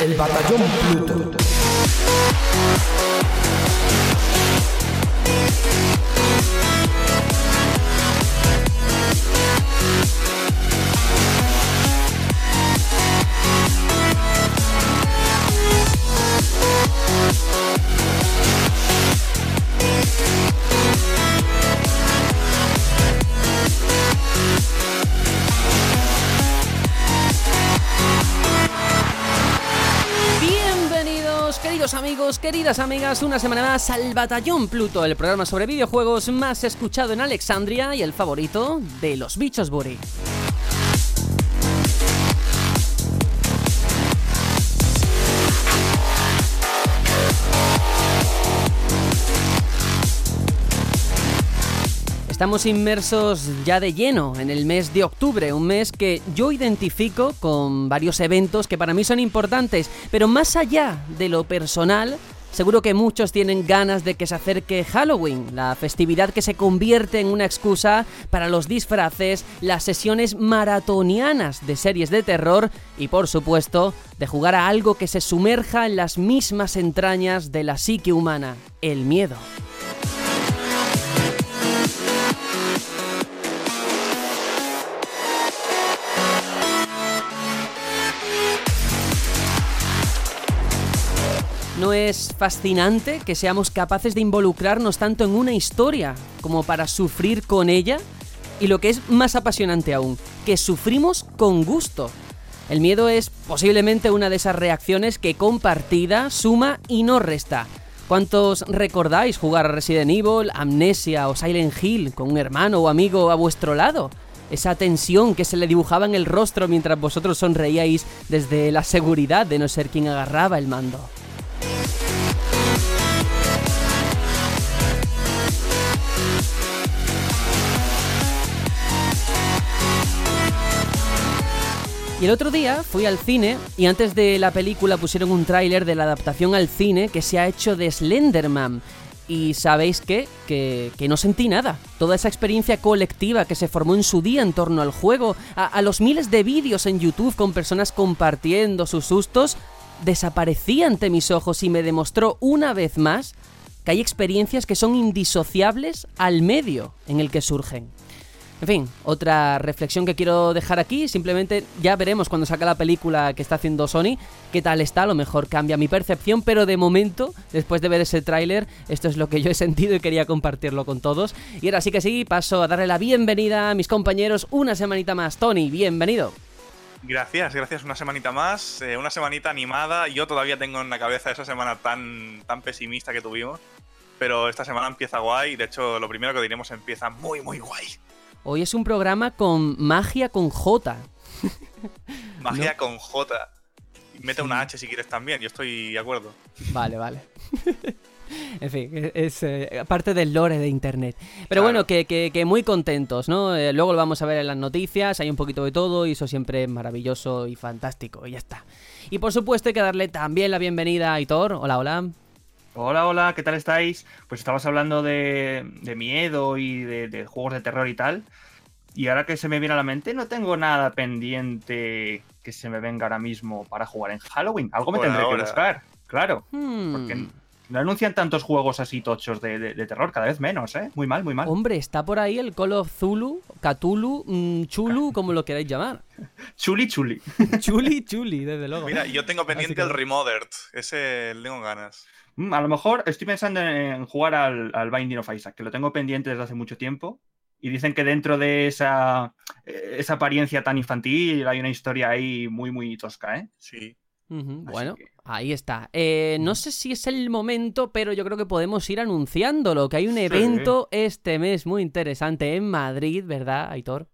El Batallón Pluto. Queridos amigos, queridas amigas, una semana más al Batallón Pluto, el programa sobre videojuegos más escuchado en Alexandria y el favorito de los bichos Buri. Estamos inmersos ya de lleno en el mes de octubre, un mes que yo identifico con varios eventos que para mí son importantes, pero más allá de lo personal, seguro que muchos tienen ganas de que se acerque Halloween, la festividad que se convierte en una excusa para los disfraces, las sesiones maratonianas de series de terror y por supuesto de jugar a algo que se sumerja en las mismas entrañas de la psique humana, el miedo. ¿No es fascinante que seamos capaces de involucrarnos tanto en una historia como para sufrir con ella? Y lo que es más apasionante aún, que sufrimos con gusto. El miedo es posiblemente una de esas reacciones que compartida suma y no resta. ¿Cuántos recordáis jugar a Resident Evil, Amnesia o Silent Hill con un hermano o amigo a vuestro lado? Esa tensión que se le dibujaba en el rostro mientras vosotros sonreíais desde la seguridad de no ser quien agarraba el mando. Y el otro día fui al cine y antes de la película pusieron un tráiler de la adaptación al cine que se ha hecho de Slenderman. Y sabéis qué? Que, que no sentí nada. Toda esa experiencia colectiva que se formó en su día en torno al juego, a, a los miles de vídeos en YouTube con personas compartiendo sus sustos, desaparecía ante mis ojos y me demostró una vez más que hay experiencias que son indisociables al medio en el que surgen. En fin, otra reflexión que quiero dejar aquí, simplemente ya veremos cuando saca la película que está haciendo Sony, qué tal está, a lo mejor cambia mi percepción, pero de momento, después de ver ese tráiler, esto es lo que yo he sentido y quería compartirlo con todos. Y ahora sí que sí, paso a darle la bienvenida a mis compañeros una semanita más. Tony, bienvenido. Gracias, gracias. Una semanita más, eh, una semanita animada. Yo todavía tengo en la cabeza esa semana tan, tan pesimista que tuvimos, pero esta semana empieza guay. De hecho, lo primero que diremos empieza muy, muy guay. Hoy es un programa con magia con J. Magia con J. Mete una H si quieres también, yo estoy de acuerdo. Vale, vale. En fin, es eh, parte del lore de internet. Pero Claro. bueno, que, que- que muy contentos, ¿no? Eh, luego lo vamos a ver en las noticias, hay un poquito de todo y eso siempre es maravilloso y fantástico, y ya está. Y por supuesto hay que darle también la bienvenida a Aitor. Hola, hola. Hola, hola, ¿qué tal estáis? Pues estabas hablando de, de miedo y de, de juegos de terror y tal. Y ahora que se me viene a la mente, no tengo nada pendiente que se me venga ahora mismo para jugar en Halloween. Algo me Por tendré ahora. que buscar, claro. Hmm. Porque no anuncian tantos juegos así tochos de, de- de terror, cada vez menos, ¿eh? Muy mal, muy mal. Hombre, está por ahí el Call of Zulu, Cthulhu, mm, Chulu, como lo queráis llamar. Chuli, chuli. Chuli, chuli, desde luego. Mira, yo tengo pendiente que el. Remothered. Ese le tengo ganas. Mm, A lo mejor estoy pensando en jugar al, al Binding of Isaac, que lo tengo pendiente desde hace mucho tiempo. Y dicen que dentro de esa, eh, esa apariencia tan infantil hay una historia ahí muy, muy tosca, ¿eh? Sí. Bueno, que- ahí está. Eh, no sé si es el momento, pero yo creo que podemos ir anunciándolo, que hay un Sí. evento este mes muy interesante en Madrid, ¿verdad, Aitor?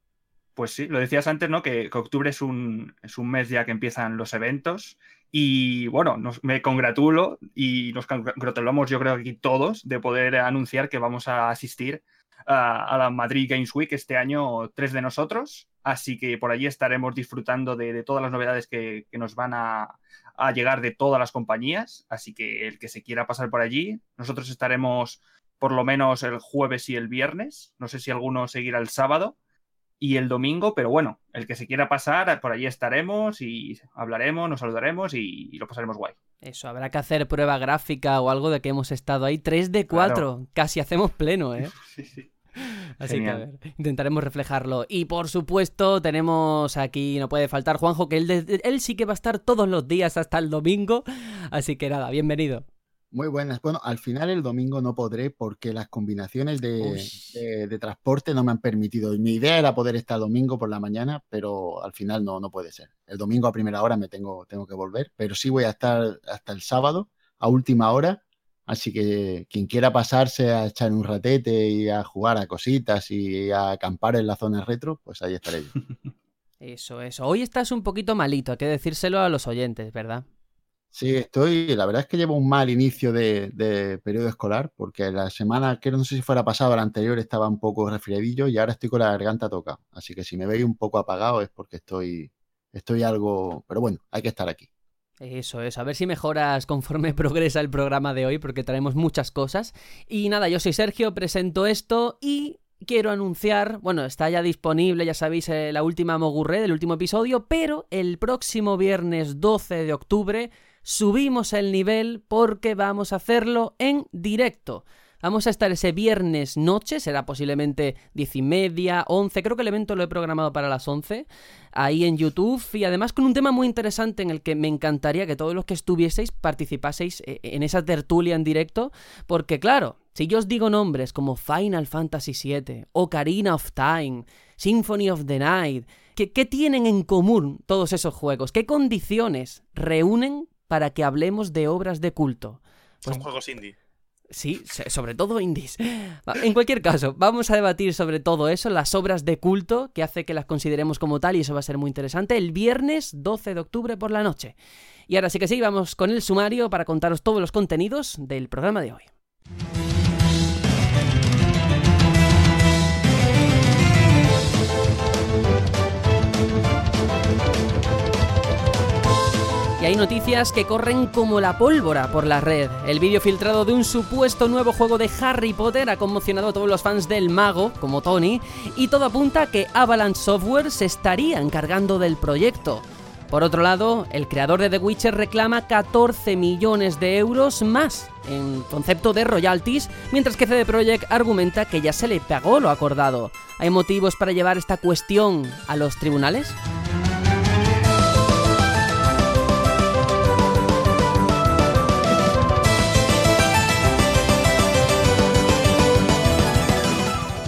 Pues sí, lo decías antes, ¿no? Que, que octubre es un, es un mes ya que empiezan los eventos. Y bueno, nos- me congratulo y nos congratulamos, yo creo que aquí todos, de poder anunciar que vamos a asistir a, la Madrid Games Week este año, tres de nosotros. Así que por allí estaremos disfrutando de, todas las novedades que, nos van a, a llegar de todas las compañías. Así que el que se quiera pasar por allí, nosotros estaremos por lo menos el jueves y el viernes. No sé si alguno seguirá el sábado. y el domingo, pero bueno, el que se quiera pasar, por allí estaremos y hablaremos, nos saludaremos y, lo pasaremos guay. Eso, habrá que hacer prueba gráfica o algo de que hemos estado ahí. 3 de 4, casi hacemos pleno, ¿eh? sí, sí. Así que a ver, intentaremos reflejarlo. Y por supuesto, tenemos aquí, no puede faltar Juanjo, que él, él sí que va a estar todos los días hasta el domingo. Así que nada, bienvenido. Muy buenas. Bueno, al final el domingo no podré porque las combinaciones de, transporte no me han permitido. Mi idea era poder estar domingo por la mañana, pero al final no, no puede ser. El domingo a primera hora me tengo, tengo que volver, pero sí voy a estar hasta el sábado a última hora. Así que quien quiera pasarse a echar un ratete y a jugar a cositas y a acampar en la zona retro, pues ahí estaré yo. Eso, eso. Hoy estás un poquito malito, hay que decírselo a los oyentes, ¿verdad? Sí, estoy, la verdad es que llevo un mal inicio de, periodo escolar, porque la semana, que no sé si fuera pasada la anterior, estaba un poco resfriadillo y ahora estoy con la garganta toca. Así que si me veis un poco apagado es porque estoy, estoy algo, pero bueno, hay que estar aquí. Eso es, a ver si mejoras conforme progresa el programa de hoy, porque traemos muchas cosas. Y nada, yo soy Sergio, presento esto y quiero anunciar, bueno, está ya disponible, ya sabéis, eh, la última Mogurre del último episodio, pero el próximo viernes 12 de octubre subimos el nivel porque vamos a hacerlo en directo. Vamos a estar ese viernes noche, será posiblemente diez y media, once, creo que el evento lo he programado para las once, ahí en YouTube y además con un tema muy interesante en el que me encantaría que todos los que estuvieseis participaseis eh, en esa tertulia en directo, porque claro, si yo os digo nombres como Final Fantasy VII, Ocarina of Time, Symphony of the Night, ¿qué, ¿qué tienen en común todos esos juegos? ¿Qué condiciones reúnen para que hablemos de obras de culto. Son pues juegos indie. Sí, sobre todo indies. En cualquier caso, vamos a debatir sobre todo eso, las obras de culto, que hace que las consideremos como tal, y eso va a ser muy interesante, el viernes 12 de octubre por la noche. Y ahora sí que sí, vamos con el sumario para contaros todos los contenidos del programa de hoy. Hay noticias que corren como la pólvora por la red. El vídeo filtrado de un supuesto nuevo juego de Harry Potter ha conmocionado a todos los fans del mago, como Tony, y todo apunta a que Avalanche Software se estaría encargando del proyecto. Por otro lado, el creador de The Witcher reclama 14 millones de euros más en concepto de royalties, mientras que CD Projekt argumenta que ya se le pagó lo acordado. ¿Hay motivos para llevar esta cuestión a los tribunales?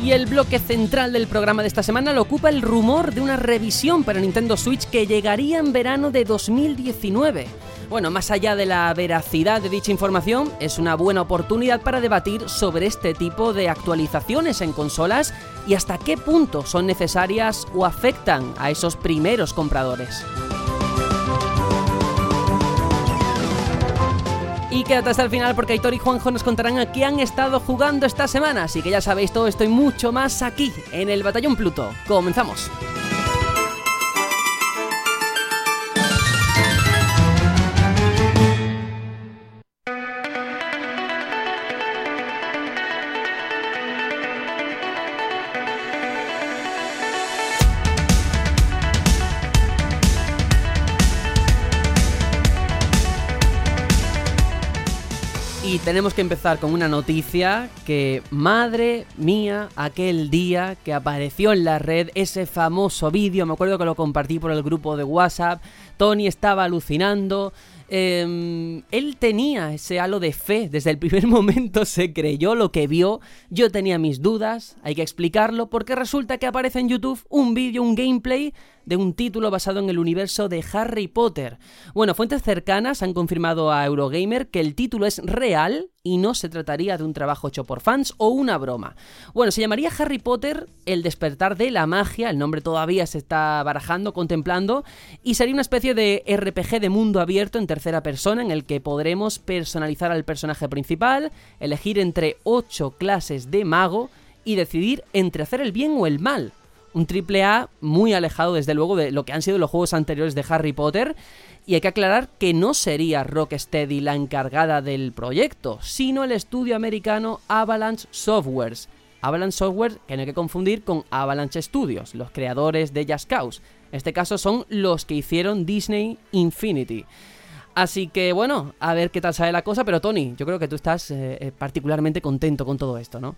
Y el bloque central del programa de esta semana lo ocupa el rumor de una revisión para Nintendo Switch que llegaría en verano de 2019. Bueno, más allá de la veracidad de dicha información, es una buena oportunidad para debatir sobre este tipo de actualizaciones en consolas y hasta qué punto son necesarias o afectan a esos primeros compradores. Y quédate hasta el final porque Aitor y Juanjo nos contarán a qué han estado jugando esta semana. Así que ya sabéis todo esto y mucho más aquí, en el Batallón Pluto. Comenzamos. Tenemos que empezar con una noticia que, madre mía, aquel día que apareció en la red ese famoso vídeo, me acuerdo que lo compartí por el grupo de WhatsApp, Tony estaba alucinando, Em, él tenía ese halo de fe, desde el primer momento se creyó lo que vio, yo tenía mis dudas, hay que explicarlo, porque resulta que aparece en YouTube un vídeo, un gameplay de un título basado en el universo de Harry Potter. Bueno, fuentes cercanas han confirmado a Eurogamer que el título es real y no se trataría de un trabajo hecho por fans o una broma. Bueno, se llamaría Harry Potter El despertar de la magia, el nombre todavía se está barajando, contemplando, y sería una especie de RPG de mundo abierto en tercera persona en el que podremos personalizar al personaje principal, elegir entre 8 clases de mago y decidir entre hacer el bien o el mal un triple A muy alejado desde luego de lo que han sido los juegos anteriores de Harry Potter. Y hay que aclarar que no sería Rocksteady la encargada del proyecto, sino el estudio americano Avalanche Softwares. Avalanche Software, que no hay que confundir con Avalanche Studios, los creadores de Just Cause. En este caso son los que hicieron Disney Infinity. Así que bueno, a ver qué tal sale la cosa, pero Tony, yo creo que tú estás eh, eh, particularmente contento con todo esto, ¿no?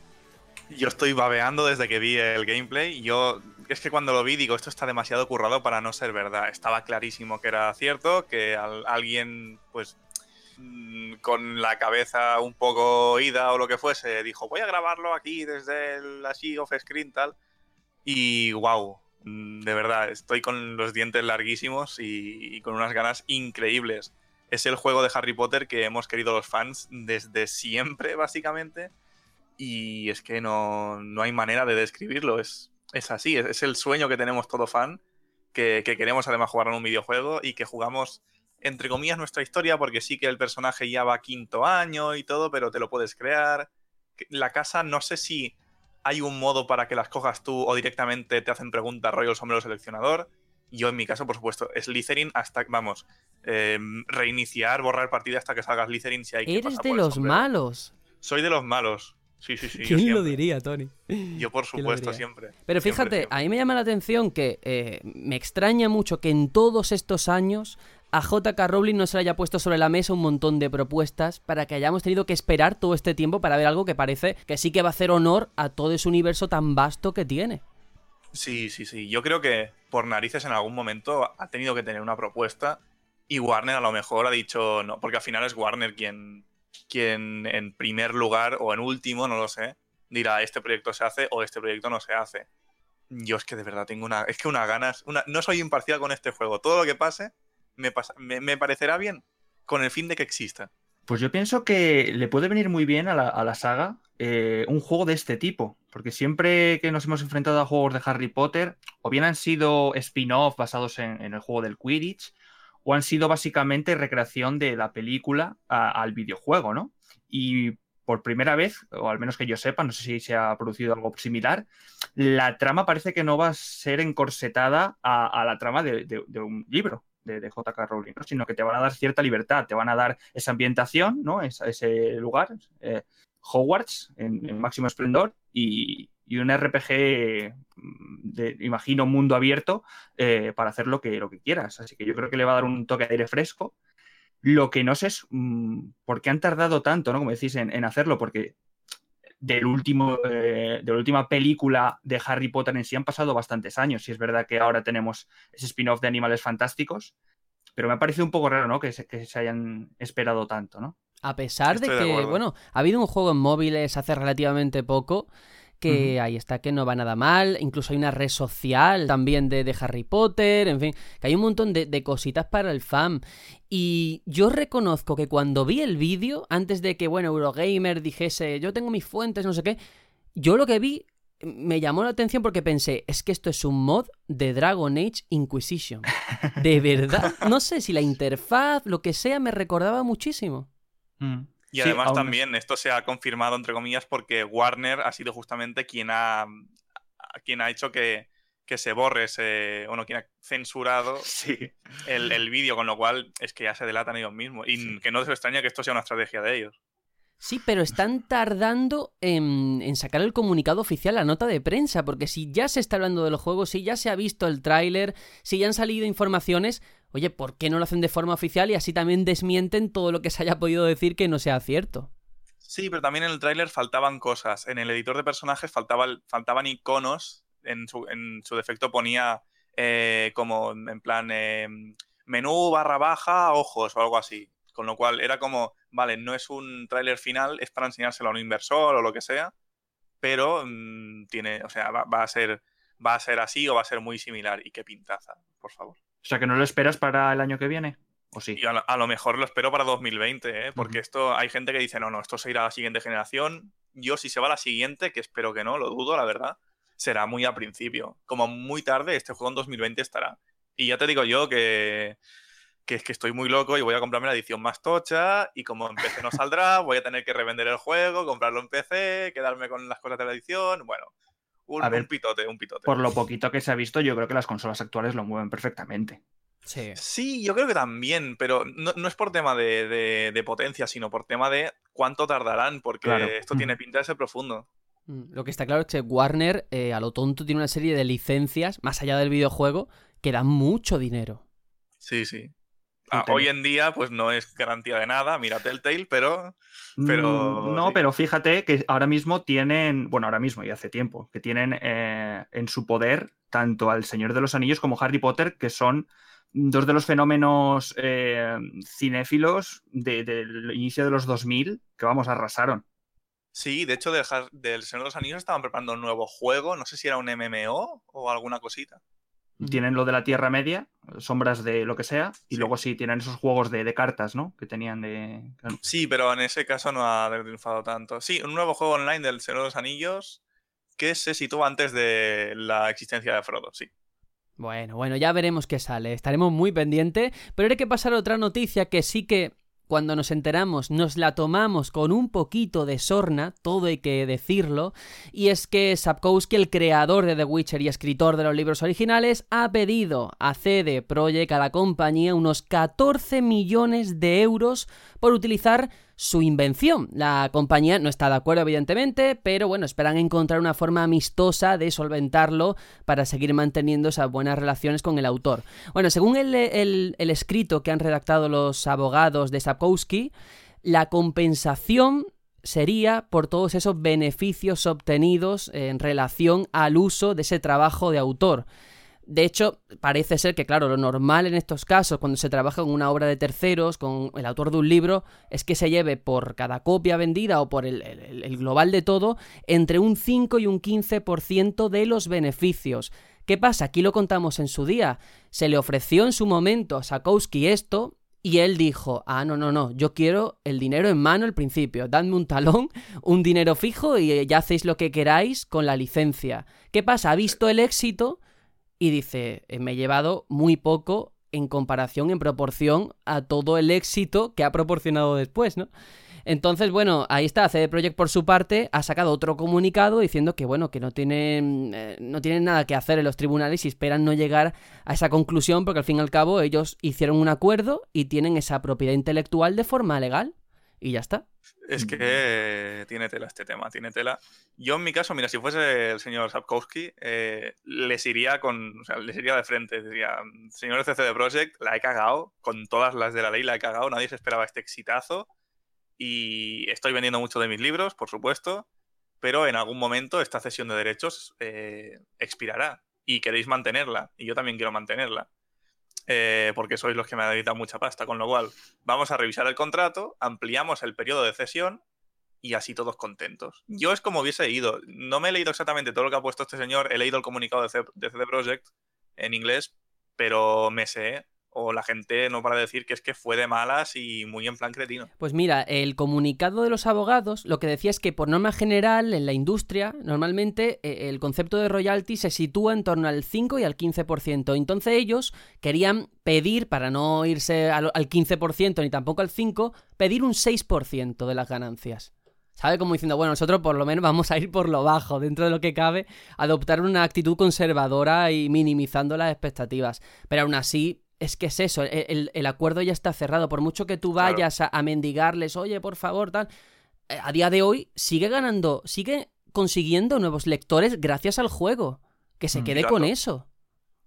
Yo estoy babeando desde que vi el gameplay. Yo es que cuando lo vi digo, esto está demasiado currado para no ser verdad. Estaba clarísimo que era cierto, que alguien, pues, mm, con la cabeza un poco ida o lo que fuese, dijo, voy a grabarlo aquí desde el así off screen tal. Y wow, mm, de verdad, estoy con los dientes larguísimos y con unas ganas increíbles es el juego de Harry Potter que hemos querido los fans desde siempre, básicamente. Y es que no, hay manera de describirlo. Es, es así, es, el sueño que tenemos todo fan, que, queremos además jugar en un videojuego y que jugamos, entre comillas, nuestra historia, porque sí que el personaje ya va quinto año y todo, pero te lo puedes crear. La casa, no sé si hay un modo para que las cojas tú o directamente te hacen preguntas rollo el sombrero seleccionador. Yo en mi caso, por supuesto, es Slytherin hasta, vamos, em, reiniciar, borrar partida hasta que salgas Slytherin si hay que Eres de los malos. Soy de los malos. Sí, sí, sí. ¿Quién lo diría, Tony? Yo, por supuesto, siempre. Pero fíjate, a mí me llama la atención que eh, me extraña mucho que en todos estos años a JK Rowling no se le haya puesto sobre la mesa un montón de propuestas para que hayamos tenido que esperar todo este tiempo para ver algo que parece que sí que va a hacer honor a todo ese universo tan vasto que tiene. Sí, sí, sí. Yo creo que por narices en algún momento ha tenido que tener una propuesta y Warner a lo mejor ha dicho no, porque al final es Warner quien, quien en primer lugar o en último, no lo sé, dirá este proyecto se hace o este proyecto no se hace. Yo es que de verdad tengo una. Es que una ganas. No soy imparcial con este juego. Todo lo que pase me, pasa, me parecerá bien con el fin de que exista. Pues yo pienso que le puede venir muy bien a la, saga eh, un juego de este tipo, porque siempre que nos hemos enfrentado a juegos de Harry Potter, o bien han sido spin-off basados en, el juego del Quidditch, o han sido básicamente recreación de la película al videojuego, ¿no? Y por primera vez, o al menos que yo sepa, no sé si se ha producido algo similar, la trama parece que no va a ser encorsetada a, la trama de un libro de, JK Rowling, sino que te van a dar cierta libertad, te van a dar esa ambientación, ¿no? ese lugar, eh, Hogwarts en, máximo esplendor y, un RPG mm, de, imagino, mundo abierto eh, para hacer lo que, lo que quieras. Así que yo creo que le va a dar un toque de aire fresco. Lo que no sé es mm, por qué han tardado tanto, ¿no? Como decís, en hacerlo, porque del último, eh, de la última película de Harry Potter en sí han pasado bastantes años. Y es verdad que ahora tenemos ese spin-off de Animales Fantásticos, pero me ha parecido un poco raro, ¿no? Que se, que se hayan esperado tanto, ¿no? A pesar de que, bueno, ha habido un juego en móviles hace relativamente poco que ahí está que no va nada mal, incluso hay una red social también de, Harry Potter, en fin, que hay un montón de, cositas para el fan. Y yo reconozco que cuando vi el vídeo, antes de que, bueno, Eurogamer dijese, yo tengo mis fuentes, no sé qué, yo lo que vi me llamó la atención porque pensé, es que esto es un mod de Dragon Age Inquisition. De verdad. No sé si la interfaz, lo que sea, me recordaba muchísimo. Mm. Y además también esto se ha confirmado, entre comillas, porque Warner ha sido justamente quien ha, quien ha hecho que, se borre ese, bueno, quien ha censurado el, vídeo, con lo cual es que ya se delatan ellos mismos. Y que no se extraña que esto sea una estrategia de ellos. Sí, pero están tardando en, en, sacar el comunicado oficial, la nota de prensa, porque si ya se está hablando de los juegos, si ya se ha visto el tráiler, si ya han salido informaciones, oye, ¿por qué no lo hacen de forma oficial y así también desmienten todo lo que se haya podido decir que no sea cierto? Sí, pero también en el tráiler faltaban cosas. En el editor de personajes faltaban iconos. En su, defecto ponía eh, como en plan eh, menú barra baja, ojos o algo así. Con lo cual era como, vale, no es un tráiler final, es para enseñárselo a un inversor o lo que sea, pero mm, tiene, o sea, va, a ser, va a ser así o va a ser muy similar. Y qué pintaza, por favor. O sea, que no lo esperas para el año que viene. ¿O sí? a, lo, mejor lo espero para 2020, ¿eh? porque esto hay gente que dice, no, no, esto se irá a la siguiente generación. Yo, si se va a la siguiente, que espero que no, lo dudo, la verdad, será muy a principio. Como muy tarde, este juego en 2020 estará. Y ya te digo yo que, que es que estoy muy loco y voy a comprarme la edición más tocha. Y como en PC no saldrá, voy a tener que revender el juego, comprarlo en PC, quedarme con las cosas de la edición. Bueno, un, pitote, un pitote. Por lo poquito que se ha visto, yo creo que las consolas actuales lo mueven perfectamente. Sí. sí, yo creo que también, pero no, es por tema de, potencia, sino por tema de cuánto tardarán, porque esto tiene pinta de ser profundo. Mm, lo que está claro es que Warner, eh, a lo tonto, tiene una serie de licencias, más allá del videojuego, que dan mucho dinero. Sí, sí. Ah, hoy en día, pues no es garantía de nada, mira Telltale, pero. pero mm, no, pero fíjate que ahora mismo tienen, bueno, ahora mismo y hace tiempo, que tienen eh, en su poder tanto al Señor de los Anillos como Harry Potter, que son dos de los fenómenos eh, cinéfilos del inicio de los 2000 que, vamos, arrasaron. Sí, de hecho, del, del Señor de los Anillos estaban preparando un nuevo juego, no sé si era un MMO o alguna cosita. Tienen lo de la Tierra Media, sombras de lo que sea, y luego sí tienen esos juegos de, cartas, ¿no? Que tenían de. Sí, pero en ese caso no ha triunfado tanto. Sí, un nuevo juego online del Señor de los Anillos que se sitúa antes de la existencia de Frodo, sí. Bueno, bueno, ya veremos qué sale. Estaremos muy pendientes. Pero hay que pasar a otra noticia que sí que cuando nos enteramos nos la tomamos con un poquito de sorna, todo hay que decirlo, y es que Sapkowski, el creador de The Witcher y escritor de los libros originales, ha pedido a CD Projekt, a la compañía, unos 14 millones de euros por utilizar su invención. La compañía no está de acuerdo, evidentemente, pero bueno, esperan encontrar una forma amistosa de solventarlo para seguir manteniendo esas buenas relaciones con el autor. Bueno, según el, escrito que han redactado los abogados de Sapkowski, la compensación sería por todos esos beneficios obtenidos en relación al uso de ese trabajo de autor. De hecho, parece ser que, claro, lo normal en estos casos, cuando se trabaja con una obra de terceros, con el autor de un libro, es que se lleve por cada copia vendida o por el, global de todo, entre un 5 y un 15% de los beneficios. ¿Qué pasa? Aquí lo contamos en su día. Se le ofreció en su momento a Sakowski esto, y él dijo, ah, no, no, no, yo quiero el dinero en mano al principio, dadme un talón, un dinero fijo y ya hacéis lo que queráis con la licencia. ¿Qué pasa? Ha visto el éxito y dice, eh, me he llevado muy poco en comparación, en proporción a todo el éxito que ha proporcionado después, ¿no? Entonces, bueno, ahí está, CD Projekt por su parte ha sacado otro comunicado diciendo que, bueno, que no tienen, eh, no tienen nada que hacer en los tribunales y esperan no llegar a esa conclusión porque al fin y al cabo ellos hicieron un acuerdo y tienen esa propiedad intelectual de forma legal y ya está. Es que tiene tela este tema, tiene tela. Yo en mi caso, mira, si fuese el señor Sapkowski, eh, les iría con, o sea, les iría de frente. Diría, señor CCD Project, la he cagado, con todas las de la ley la he cagado, nadie se esperaba este exitazo. Y estoy vendiendo mucho de mis libros, por supuesto, pero en algún momento esta cesión de derechos eh, expirará y queréis mantenerla, y yo también quiero mantenerla. Eh, porque sois los que me han editado mucha pasta. Con lo cual, vamos a revisar el contrato, ampliamos el periodo de cesión y así todos contentos. Yo es como hubiese ido. No me he leído exactamente todo lo que ha puesto este señor, he leído el comunicado de, CD Projekt en inglés, pero me sé o la gente no para decir que es que fue de malas y muy en plan cretino. Pues mira, el comunicado de los abogados lo que decía es que por norma general en la industria normalmente eh, el concepto de royalty se sitúa en torno al 5 y al 15%. Entonces ellos querían pedir, para no irse al, 15% ni tampoco al 5%, pedir un 6% de las ganancias. ¿Sabe? Como diciendo, bueno, nosotros por lo menos vamos a ir por lo bajo, dentro de lo que cabe, adoptar una actitud conservadora y minimizando las expectativas. Pero aún así, es que es eso, el, acuerdo ya está cerrado. Por mucho que tú vayas a, mendigarles, oye, por favor, tal. Eh, a día de hoy sigue ganando, sigue consiguiendo nuevos lectores gracias al juego. Que se mm, quede con eso.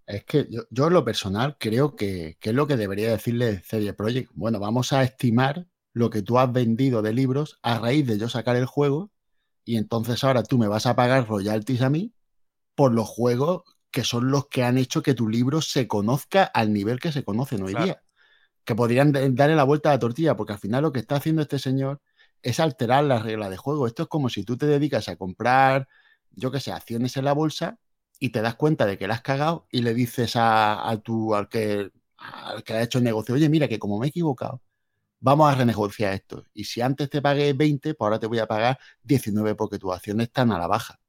Es que yo, yo en lo personal creo que, que, es lo que debería decirle Serie Project. Bueno, vamos a estimar lo que tú has vendido de libros a raíz de yo sacar el juego y entonces ahora tú me vas a pagar royalties a mí por los juegos que son los que han hecho que tu libro se conozca al nivel que se conoce hoy día. Que podrían darle la vuelta a la tortilla, porque al final lo que está haciendo este señor es alterar las reglas de juego. Esto es como si tú te dedicas a comprar, yo qué sé, acciones en la bolsa y te das cuenta de que la has cagado y le dices a, tu, al que, al que ha hecho el negocio, oye, mira que como me he equivocado, vamos a renegociar esto. Y si antes te pagué 20, pues ahora te voy a pagar 19 porque tus acciones están a la baja.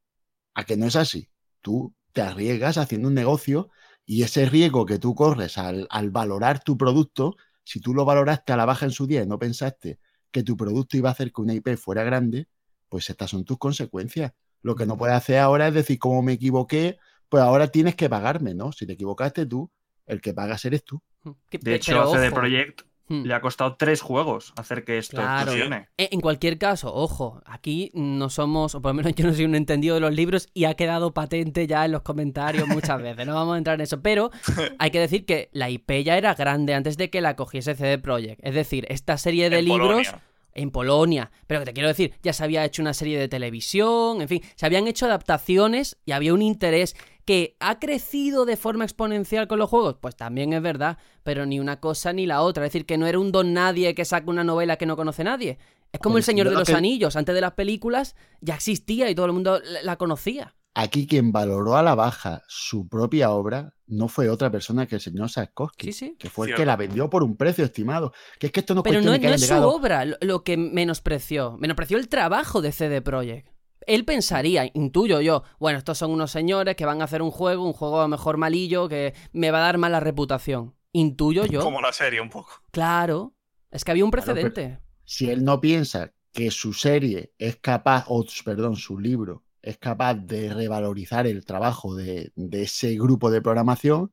¿A que no es así? Tú te arriesgas haciendo un negocio y ese riesgo que tú corres al, valorar tu producto, si tú lo valoraste a la baja en su día y no pensaste que tu producto iba a hacer que una IP fuera grande, pues estas son tus consecuencias. Lo que no puedes hacer ahora es decir, como me equivoqué, pues ahora tienes que pagarme, ¿no? Si te equivocaste tú, el que pagas eres tú. De hecho, CD Projekt Hmm. Le ha costado tres juegos hacer que esto Claro. funcione. E- En cualquier caso, ojo, aquí no somos, o por lo menos yo no soy un entendido de los libros y ha quedado patente ya en los comentarios muchas veces, no vamos a entrar en eso, pero hay que decir que la IP ya era grande antes de que la cogiese CD Projekt, es decir, esta serie de En libros Polonia. en Polonia, pero que te quiero decir, ya se había hecho una serie de televisión, en fin, se habían hecho adaptaciones y había un interés que ha crecido de forma exponencial con los juegos, pues también es verdad, pero ni una cosa ni la otra, es decir, que no era un don nadie que saca una novela que no conoce nadie. Es como El Señor de lo los Anillos, antes de las películas ya existía y todo el mundo la conocía. Aquí quien valoró a la baja su propia obra no fue otra persona que el señor Sarkovsky, Sí, sí. que fue el Cierto. que la vendió por un precio estimado. Que es que esto no es Pero no, de que no hayan es su llegado- obra lo, lo que menospreció. Menospreció el trabajo de CD Projekt. Él pensaría, intuyo yo, bueno, estos son unos señores que van a hacer un juego, un juego a lo mejor malillo, que me va a dar mala reputación. Intuyo yo. Como la serie, un poco. Claro. Es que había un Claro, precedente. si él no piensa que su serie es capaz, o perdón, su libro es capaz de revalorizar el trabajo de, de ese grupo de programación,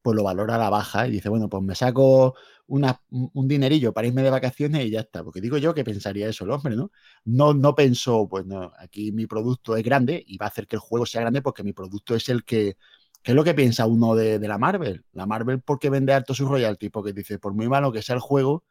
pues lo valora a la baja y dice, bueno, pues me saco una- un dinerillo para irme de vacaciones y ya está. Porque digo yo que pensaría eso el hombre, ¿no? No, no pensó, pues no, aquí mi producto es grande y va a hacer que el juego sea grande porque mi producto es el que... ¿Qué es lo que piensa uno de, de la Marvel? La Marvel, ¿por qué vende alto sus royalties? Porque dice, por muy malo que sea el juego,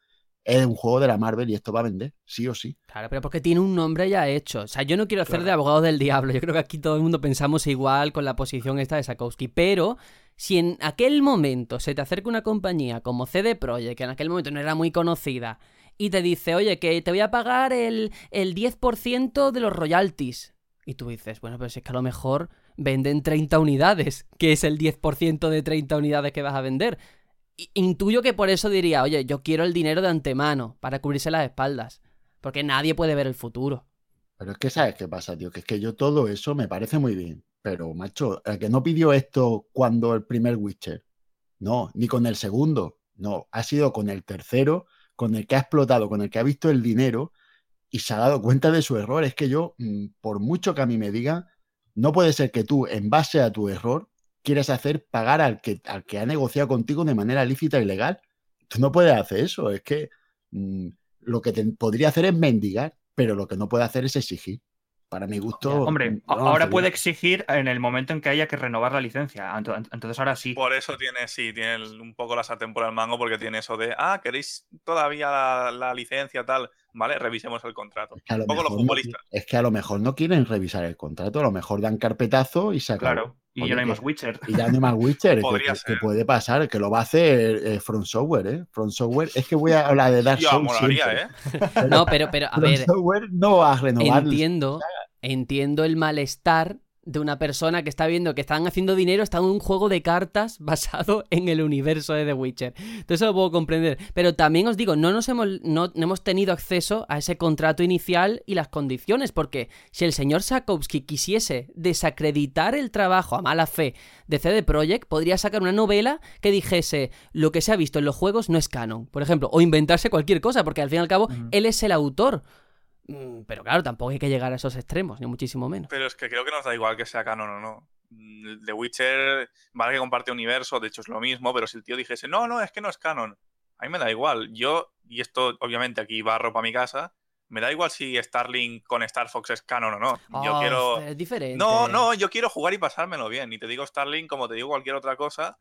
es un juego de la Marvel y esto va a vender, sí o sí. Claro, pero porque tiene un nombre ya hecho. O sea, yo no quiero hacer Claro. de abogado del diablo. Yo creo que aquí todo el mundo pensamos igual con la posición esta de Sakowski. Pero si en aquel momento se te acerca una compañía como CD Projekt, que en aquel momento no era muy conocida, y te dice, oye, que te voy a pagar el, el 10% de los royalties. Y tú dices, bueno, pero si es que a lo mejor venden 30 unidades, que es el 10% de 30 unidades que vas a vender. Intuyo que por eso diría, oye, yo quiero el dinero de antemano para cubrirse las espaldas. Porque nadie puede ver el futuro. Pero es que sabes qué pasa, tío, que es que yo todo eso me parece muy bien. Pero, macho, el que no pidió esto cuando el primer Witcher, no, ni con el segundo, no, ha sido con el tercero, con el que ha explotado, con el que ha visto el dinero y se ha dado cuenta de su error. Es que yo, mm, por mucho que a mí me digan, no puede ser que tú, en base a tu error, quieras hacer pagar al que, al que ha negociado contigo de manera lícita y legal. Tú no puedes hacer eso, es que mm, lo que te podría hacer es mendigar, pero lo que no puede hacer es exigir. Para mi gusto. Hombre, ahora sería- puede exigir en el momento en que haya que renovar la licencia. Ento- Entonces ahora sí. Por eso tiene, sí, tiene un poco la sartén por el mango, porque tiene eso de, ah, ¿queréis todavía la, la licencia tal? Vale, revisemos el contrato. Es que, a lo Un poco los mejor no- futbolistas. es que a lo mejor no quieren revisar el contrato, a lo mejor dan carpetazo y se acabó. Claro. Y ya no hay más Witcher. Y ya no hay más Witcher, que, que- puede pasar, que lo va a hacer eh, Front Software, ¿eh? Front Software, es que voy a hablar de Dark Souls. ¿eh? No, pero, pero a Front ver, Software no va a renovar. entiendo, entiendo el malestar de una persona que está viendo que están haciendo dinero, está en un juego de cartas basado en el universo de The Witcher. Entonces eso lo puedo comprender. Pero también os digo, no nos hemos, no, no hemos tenido acceso a ese contrato inicial y las condiciones, porque si el señor Sakowski quisiese desacreditar el trabajo a mala fe de CD Projekt, podría sacar una novela que dijese lo que se ha visto en los juegos no es canon, por ejemplo, o inventarse cualquier cosa, porque al fin y al cabo él es el autor. Mm, Pero claro, tampoco hay que llegar a esos extremos, ni muchísimo menos. Pero es que creo que nos da igual que sea canon o no. Mm, The Witcher, vale que comparte universo, de hecho es lo mismo, pero si el tío dijese, no, no, es que no es canon, a mí me da igual. Yo, y esto obviamente aquí va ropa a mi casa, me da igual si Starlink con Star Fox es canon o no. Yo Oh, quiero... Es diferente. No, no, yo quiero jugar y pasármelo bien. Y te digo Starlink como te digo cualquier otra cosa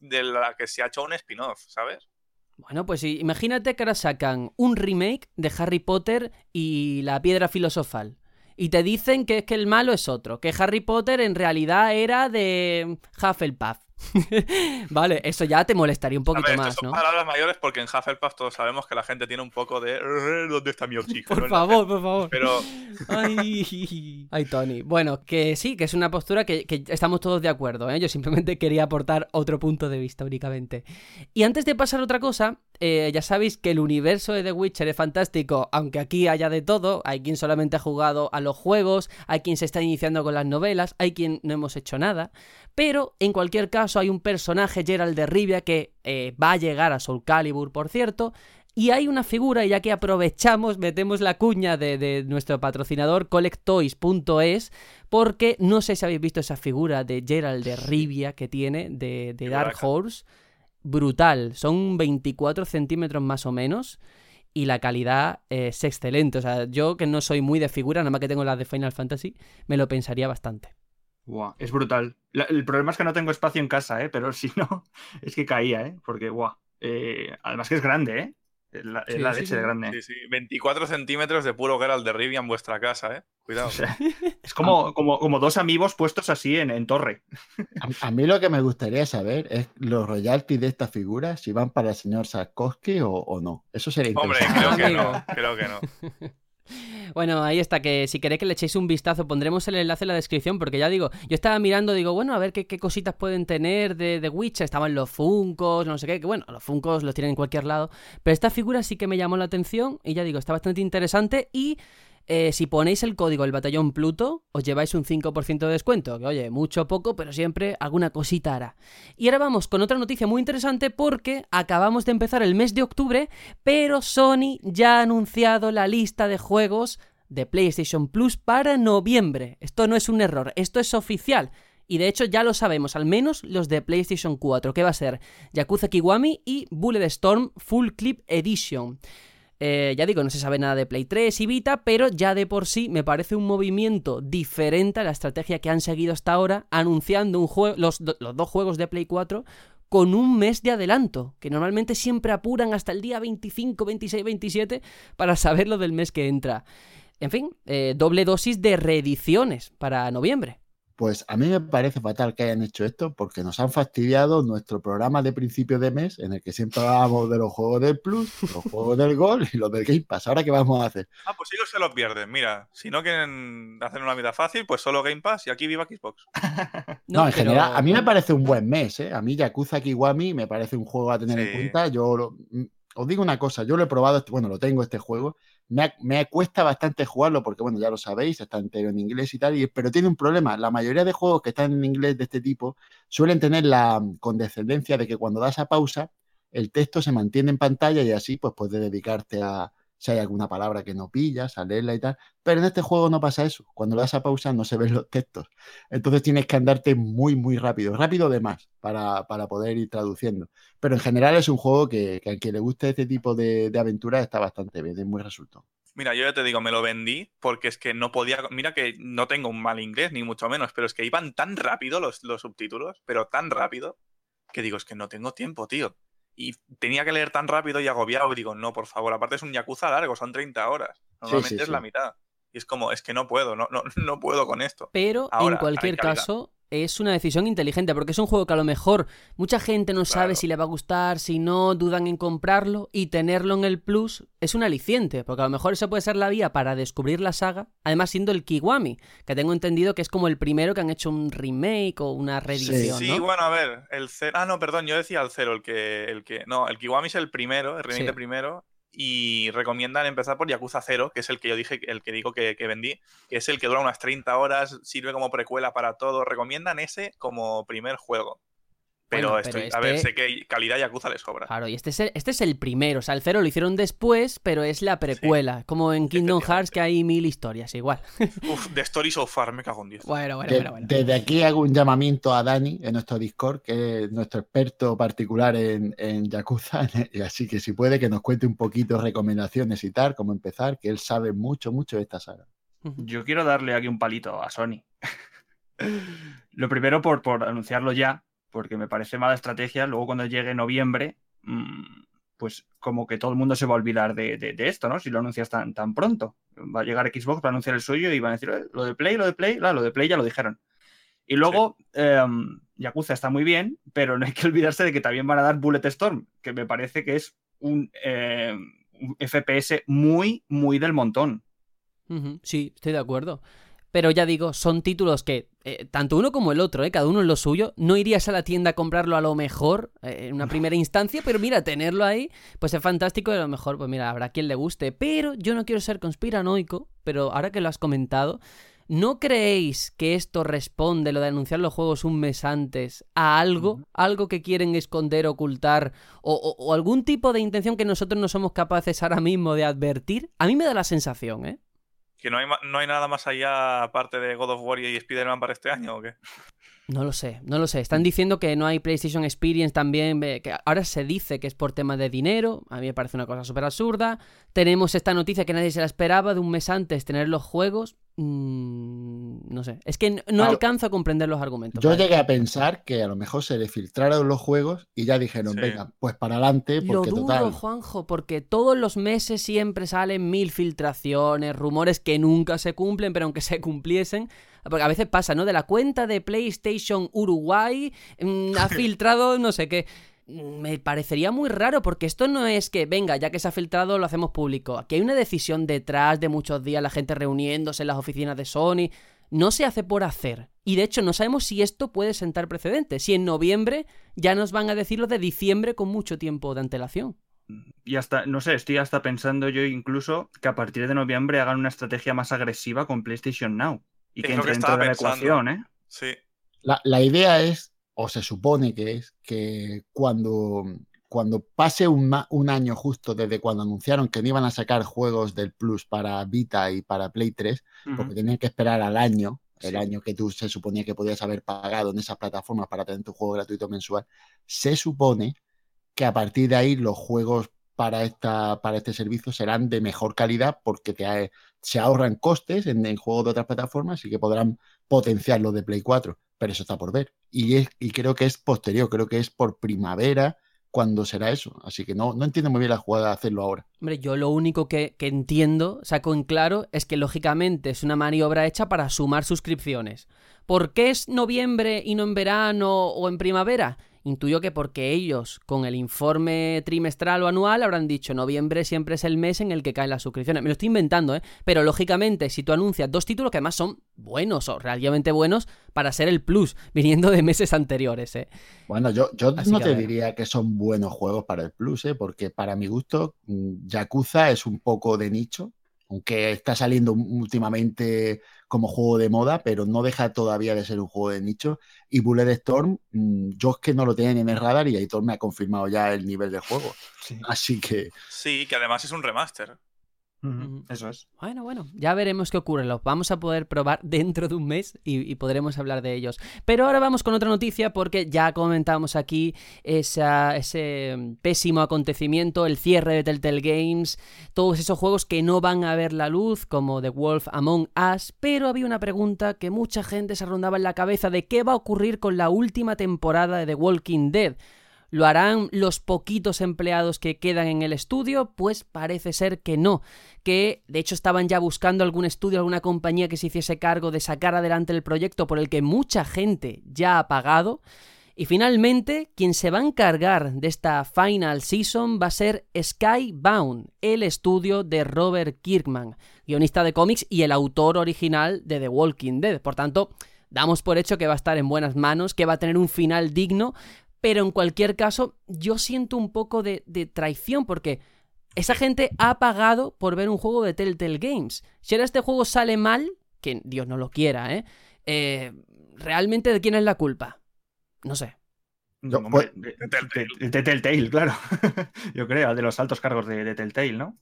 de la que se ha hecho un spin-off, ¿sabes? Bueno, pues imagínate que ahora sacan un remake de Harry Potter y la piedra filosofal. Y te dicen que es que el malo es otro, que Harry Potter en realidad era de Hufflepuff. vale, eso ya te molestaría un poquito ver, más, son ¿no? palabras mayores porque en Hufflepuff todos sabemos que la gente tiene un poco de "Eh, ¿dónde está mi oxígeno? Por favor, por favor. Pero Ay, ay, Tony. Bueno, que sí, que es una postura que, que estamos todos de acuerdo, ¿eh? Yo simplemente quería aportar otro punto de vista únicamente. Y antes de pasar a otra cosa, eh, ya sabéis que el universo de The Witcher es fantástico, aunque aquí haya de todo. Hay quien solamente ha jugado a los juegos, hay quien se está iniciando con las novelas, hay quien no hemos hecho nada. Pero en cualquier caso hay un personaje, Gerald de Rivia, que eh, va a llegar a Soul Calibur, por cierto, y hay una figura, y ya que aprovechamos, metemos la cuña de, de nuestro patrocinador collectoys.es, porque no sé si habéis visto esa figura de Gerald de Rivia que tiene, de, de Dark. Horse. brutal. Son 24 centímetros más o menos. Y la calidad es excelente. O sea, yo que no soy muy de figura, nada más que tengo las de Final Fantasy, me lo pensaría bastante. Guau, es brutal. el problema es que no tengo espacio en casa, ¿eh? pero si no, es que caía, ¿eh? porque guau. Eh, además que es grande, ¿eh? Es la, leche de grande. Sí, sí. 24 centímetros de puro Geralt de Rivia en vuestra casa, ¿eh? Cuidado. es como, como, como, dos amigos puestos así en, torre. A, mí lo que me gustaría saber es los royalties de esta figura, si van para el señor Sarkovsky o, no. Eso sería interesante. Hombre, creo que no. Creo que no. Bueno, ahí está, que si queréis que le echéis un vistazo, pondremos el enlace en la descripción, porque ya digo, yo estaba mirando, digo, bueno, a ver qué, cositas pueden tener de, de Witcher, estaban los Funcos, no sé qué, que bueno, los Funcos los tienen en cualquier lado, pero esta figura sí que me llamó la atención, y ya digo, está bastante interesante, y eh, si ponéis el código el batallón Pluto, os lleváis un 5% de descuento, que oye, mucho o poco, pero siempre alguna cosita hará. Y ahora vamos con otra noticia muy interesante porque acabamos de empezar el mes de octubre, pero Sony ya ha anunciado la lista de juegos de PlayStation Plus para noviembre. Esto no es un error, esto es oficial. Y de hecho ya lo sabemos, al menos los de PlayStation 4, que va a ser Yakuza Kiwami y Bulletstorm Full Clip Edition. Eh, ya digo, no se sabe nada de Play 3 y Vita, pero ya de por sí me parece un movimiento diferente a la estrategia que han seguido hasta ahora, anunciando un los, los dos juegos de Play 4 con un mes de adelanto, que normalmente siempre apuran hasta el día 25, 26, 27 para saber lo del mes que entra. En fin, eh, doble dosis de reediciones para noviembre. Pues a mí me parece fatal que hayan hecho esto porque nos han fastidiado nuestro programa de principio de mes en el que siempre hablábamos de los juegos del Plus, los juegos del Gol y los del Game Pass. ¿Ahora qué vamos a hacer? Ah, pues ellos se los pierden. Mira, si no quieren hacer una vida fácil, pues solo Game Pass y aquí viva Xbox. no, en general, a mí me parece un buen mes. ¿eh? A mí Yakuza Kiwami me parece un juego a tener en cuenta. Yo mm, os digo una cosa, yo lo he probado, bueno, lo tengo este juego me, cuesta bastante jugarlo porque, bueno, ya lo sabéis, está entero en inglés y tal, y, pero tiene un problema. La mayoría de juegos que están en inglés de este tipo suelen tener la condescendencia de que cuando das a pausa, el texto se mantiene en pantalla y así pues puedes dedicarte a, si hay alguna palabra que no pillas, a y tal. Pero en este juego no pasa eso. Cuando le das a pausa no se ven los textos. Entonces tienes que andarte muy, muy rápido, rápido de más, para, poder ir traduciendo. Pero en general es un juego que, a quien le guste este tipo de, de aventuras está bastante bien, es muy resultado. Mira, yo ya te digo, me lo vendí porque es que no podía. Mira que no tengo un mal inglés, ni mucho menos, pero es que iban tan rápido los, los subtítulos, pero tan rápido, que digo, es que no tengo tiempo, tío y tenía que leer tan rápido y agobiado. Y digo, no, por favor, aparte es un Yakuza largo, son 30 horas. Normalmente es la mitad. Y es como, es que no puedo, no, no, no puedo con esto. Pero en cualquier caso, es una decisión inteligente, porque es un juego que a lo mejor mucha gente no sabe si le va a gustar, si no, dudan en comprarlo, y tenerlo en el Plus es un aliciente, porque a lo mejor esa puede ser la vía para descubrir la saga, además siendo el Kiwami, que tengo entendido que es como el primero que han hecho un remake o una reedición. Sí, bueno, a ver, el cero. Ah, no, perdón, yo decía el cero, el que. El que... No, el Kiwami es el primero, el remake primero, y recomiendan empezar por Yakuza 0, que es el que yo dije, el que digo que, vendí, que es el que dura unas 30 horas, sirve como precuela para todo. Recomiendan ese como primer juego. Pero, estoy, a ver, este sé que calidad Yakuza le sobra. Claro, y este es, el, este es el primero. O sea, el cero lo hicieron después, pero es la precuela. Como en Kingdom Hearts, que hay mil historias, igual. Uf, The Story So Far, me cago en 10. Bueno, bueno, bueno, bueno, Desde aquí hago un llamamiento a Dani en nuestro Discord, que es nuestro experto particular en, en Yakuza. Y así que si puede, que nos cuente un poquito recomendaciones y tal, cómo empezar, que él sabe mucho, mucho de esta saga. Yo quiero darle aquí un palito a Sony. Lo primero por, por anunciarlo ya, porque me parece mala estrategia. Luego cuando llegue noviembre, mm, pues como que todo el mundo se va a olvidar de, esto, ¿no? Si lo anuncias tan, tan pronto. Va a llegar Xbox para anunciar el suyo y van a decir, eh, lo de Play, lo de Play, lo de Play ya lo dijeron. Y luego, em, Yakuza está muy bien, pero no hay que olvidarse de que también van a dar Bullet Storm, que me parece que es un, em, un FPS muy, muy del montón. Sí, estoy de acuerdo. Pero ya digo, son títulos que, eh, tanto uno como el otro, eh, cada uno en lo suyo, no irías a la tienda a comprarlo a lo mejor eh, en una primera instancia, pero mira, tenerlo ahí, pues es fantástico y a lo mejor, pues mira, habrá quien le guste. Pero yo no quiero ser conspiranoico, pero ahora que lo has comentado, ¿no creéis que esto responde, lo de anunciar los juegos un mes antes, a algo? ¿Algo que quieren esconder, ocultar? o algún tipo de intención que nosotros no somos capaces ahora mismo de advertir? A mí me da la sensación, ¿eh? ¿Que no hay, no hay nada más allá aparte de God of War y Spider-Man para este año o qué? No lo sé, no lo sé. Están diciendo que no hay PlayStation Experience también, que ahora se dice que es por tema de dinero, a mí me parece una cosa súper absurda. Tenemos esta noticia que nadie se la esperaba de un mes antes tener los juegos. Mm, no sé, es que no alcanzo a comprender los argumentos. Yo llegué a pensar que a lo mejor se le filtraron los juegos y ya dijeron, venga, pues para adelante, porque lo dudo, Juanjo, porque todos los meses siempre salen mil filtraciones, rumores que nunca se cumplen, pero aunque se cumpliesen, porque a veces pasa, ¿no? De la cuenta de PlayStation Uruguay mm, ha filtrado no sé qué me parecería muy raro porque esto no es que, venga, ya que se ha filtrado lo hacemos público. Aquí hay una decisión detrás de muchos días, la gente reuniéndose en las oficinas de Sony. No se hace por hacer. Y de hecho no sabemos si esto puede sentar precedentes. Si en noviembre ya nos van a decir lo de diciembre con mucho tiempo de antelación. Y hasta, no sé, estoy hasta pensando yo incluso que a partir de noviembre hagan una estrategia más agresiva con PlayStation Now. Y que entre dentro de la ecuación, ¿eh? Sí. La, la idea es o se supone que es, que cuando, cuando pase un, un, año justo desde cuando anunciaron que no iban a sacar juegos del Plus para Vita y para Play 3, porque tenían que esperar al año, el año que tú se suponía que podías haber pagado en esas plataformas para tener tu juego gratuito mensual, se supone que a partir de ahí los juegos para, esta, para este servicio serán de mejor calidad porque te, se ahorran costes en, en juegos de otras plataformas y que podrán potenciar los de Play 4 pero eso está por ver. Y, es, y creo que es posterior, creo que es por primavera cuando será eso. Así que no, no entiendo muy bien la jugada de hacerlo ahora. Hombre, yo lo único que, que entiendo, saco en claro, es que lógicamente es una maniobra hecha para sumar suscripciones. ¿Por qué es noviembre y no en verano o en primavera? Intuyo que porque ellos, con el informe trimestral o anual, habrán dicho noviembre siempre es el mes en el que caen las suscripciones. Me lo estoy inventando, ¿eh? Pero lógicamente, si tú anuncias dos títulos que además son buenos o relativamente buenos para ser el plus, viniendo de meses anteriores, ¿eh? Bueno, yo, yo no te diría que son buenos juegos para el plus, ¿eh? Porque para mi gusto, mm, Yakuza es un poco de nicho aunque está saliendo últimamente como juego de moda, pero no deja todavía de ser un juego de nicho. Y Bullet Storm, mm, yo es que no lo tenía ni en el radar y Aitor me ha confirmado ya el nivel de juego. Así que. Sí, que además es un remaster. Eso es. Bueno, bueno, ya veremos qué ocurre. Los vamos a poder probar dentro de un mes y, podremos hablar de ellos. Pero ahora vamos con otra noticia porque ya comentamos aquí ese pésimo acontecimiento, el cierre de Telltale Games, todos esos juegos que no van a ver la luz, como The Wolf Among Us. Pero había una pregunta que mucha gente se rondaba en la cabeza de qué va a ocurrir con la última temporada de The Walking Dead. ¿Lo harán los poquitos empleados que quedan en el estudio? Pues parece ser que no, que de hecho estaban ya buscando algún estudio, alguna compañía que se hiciese cargo de sacar adelante el proyecto por el que mucha gente ya ha pagado. Y finalmente, quien se va a encargar de esta final season va a ser Skybound, el estudio de Robert Kirkman, guionista de cómics y el autor original de The Walking Dead. Por tanto, damos por hecho que va a estar en buenas manos, que va a tener un final digno, pero en cualquier caso, yo siento un poco de, traición porque esa gente ha pagado por ver un juego de Telltale Games. Si ahora este juego sale mal, que Dios no lo quiera, ¿eh? eh realmente de quién es la culpa? No sé. Pues, de, Telltale, claro. Yo creo, de los altos cargos de, Telltale, ¿no?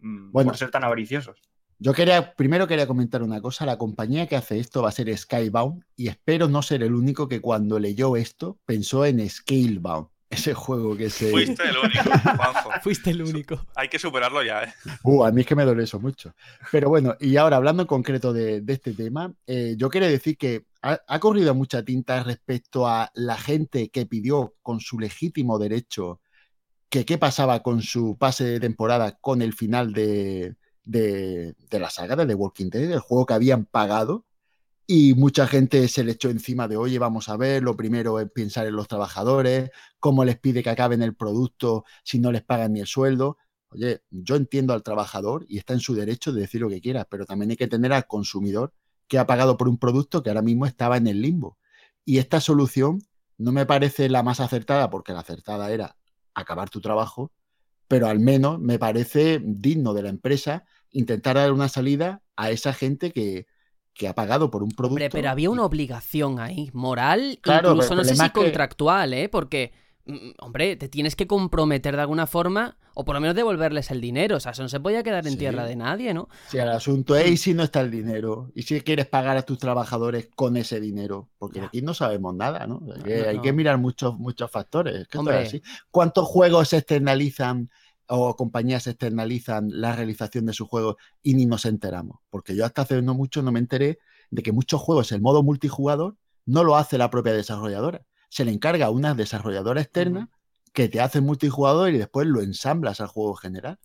Mm, bueno, por ser tan avariciosos. Yo quería, primero quería comentar una cosa, la compañía que hace esto va a ser Skybound y espero no ser el único que cuando leyó esto pensó en Scalebound, ese juego que se... Fuiste el único, Fuiste el único. Hay que superarlo ya, ¿eh? Uh, a mí es que me duele eso mucho. Pero bueno, y ahora hablando en concreto de, este tema, eh, yo quería decir que ha, ha, corrido mucha tinta respecto a la gente que pidió con su legítimo derecho que qué pasaba con su pase de temporada con el final de de, la saga de The Walking Dead, el juego que habían pagado. Y mucha gente se le echó encima de, oye, vamos a ver, lo primero es pensar en los trabajadores, cómo les pide que acaben el producto si no les pagan ni el sueldo. Oye, yo entiendo al trabajador y está en su derecho de decir lo que quiera, pero también hay que tener al consumidor que ha pagado por un producto que ahora mismo estaba en el limbo. Y esta solución no me parece la más acertada, porque la acertada era acabar tu trabajo, pero al menos me parece digno de la empresa intentar dar una salida a esa gente que, ha pagado por un producto. pero había una obligación ahí, moral, incluso no sé si contractual, ¿eh? Porque mm, hombre, te tienes que comprometer de alguna forma o por lo menos devolverles el dinero. O sea, eso no se podía quedar en tierra de nadie, ¿no? Sí, el asunto es y si no está el dinero y si quieres pagar a tus trabajadores con ese dinero, porque aquí no sabemos nada, ¿no? Hay, que, mirar muchos, muchos factores. ¿Cuántos juegos se externalizan? O compañías externalizan la realización de sus juegos y ni nos enteramos. Porque yo hasta hace no mucho no me enteré de que muchos juegos, el modo multijugador, no lo hace la propia desarrolladora. Se le encarga a una desarrolladora externa que te hace multijugador y después lo ensamblas al juego general.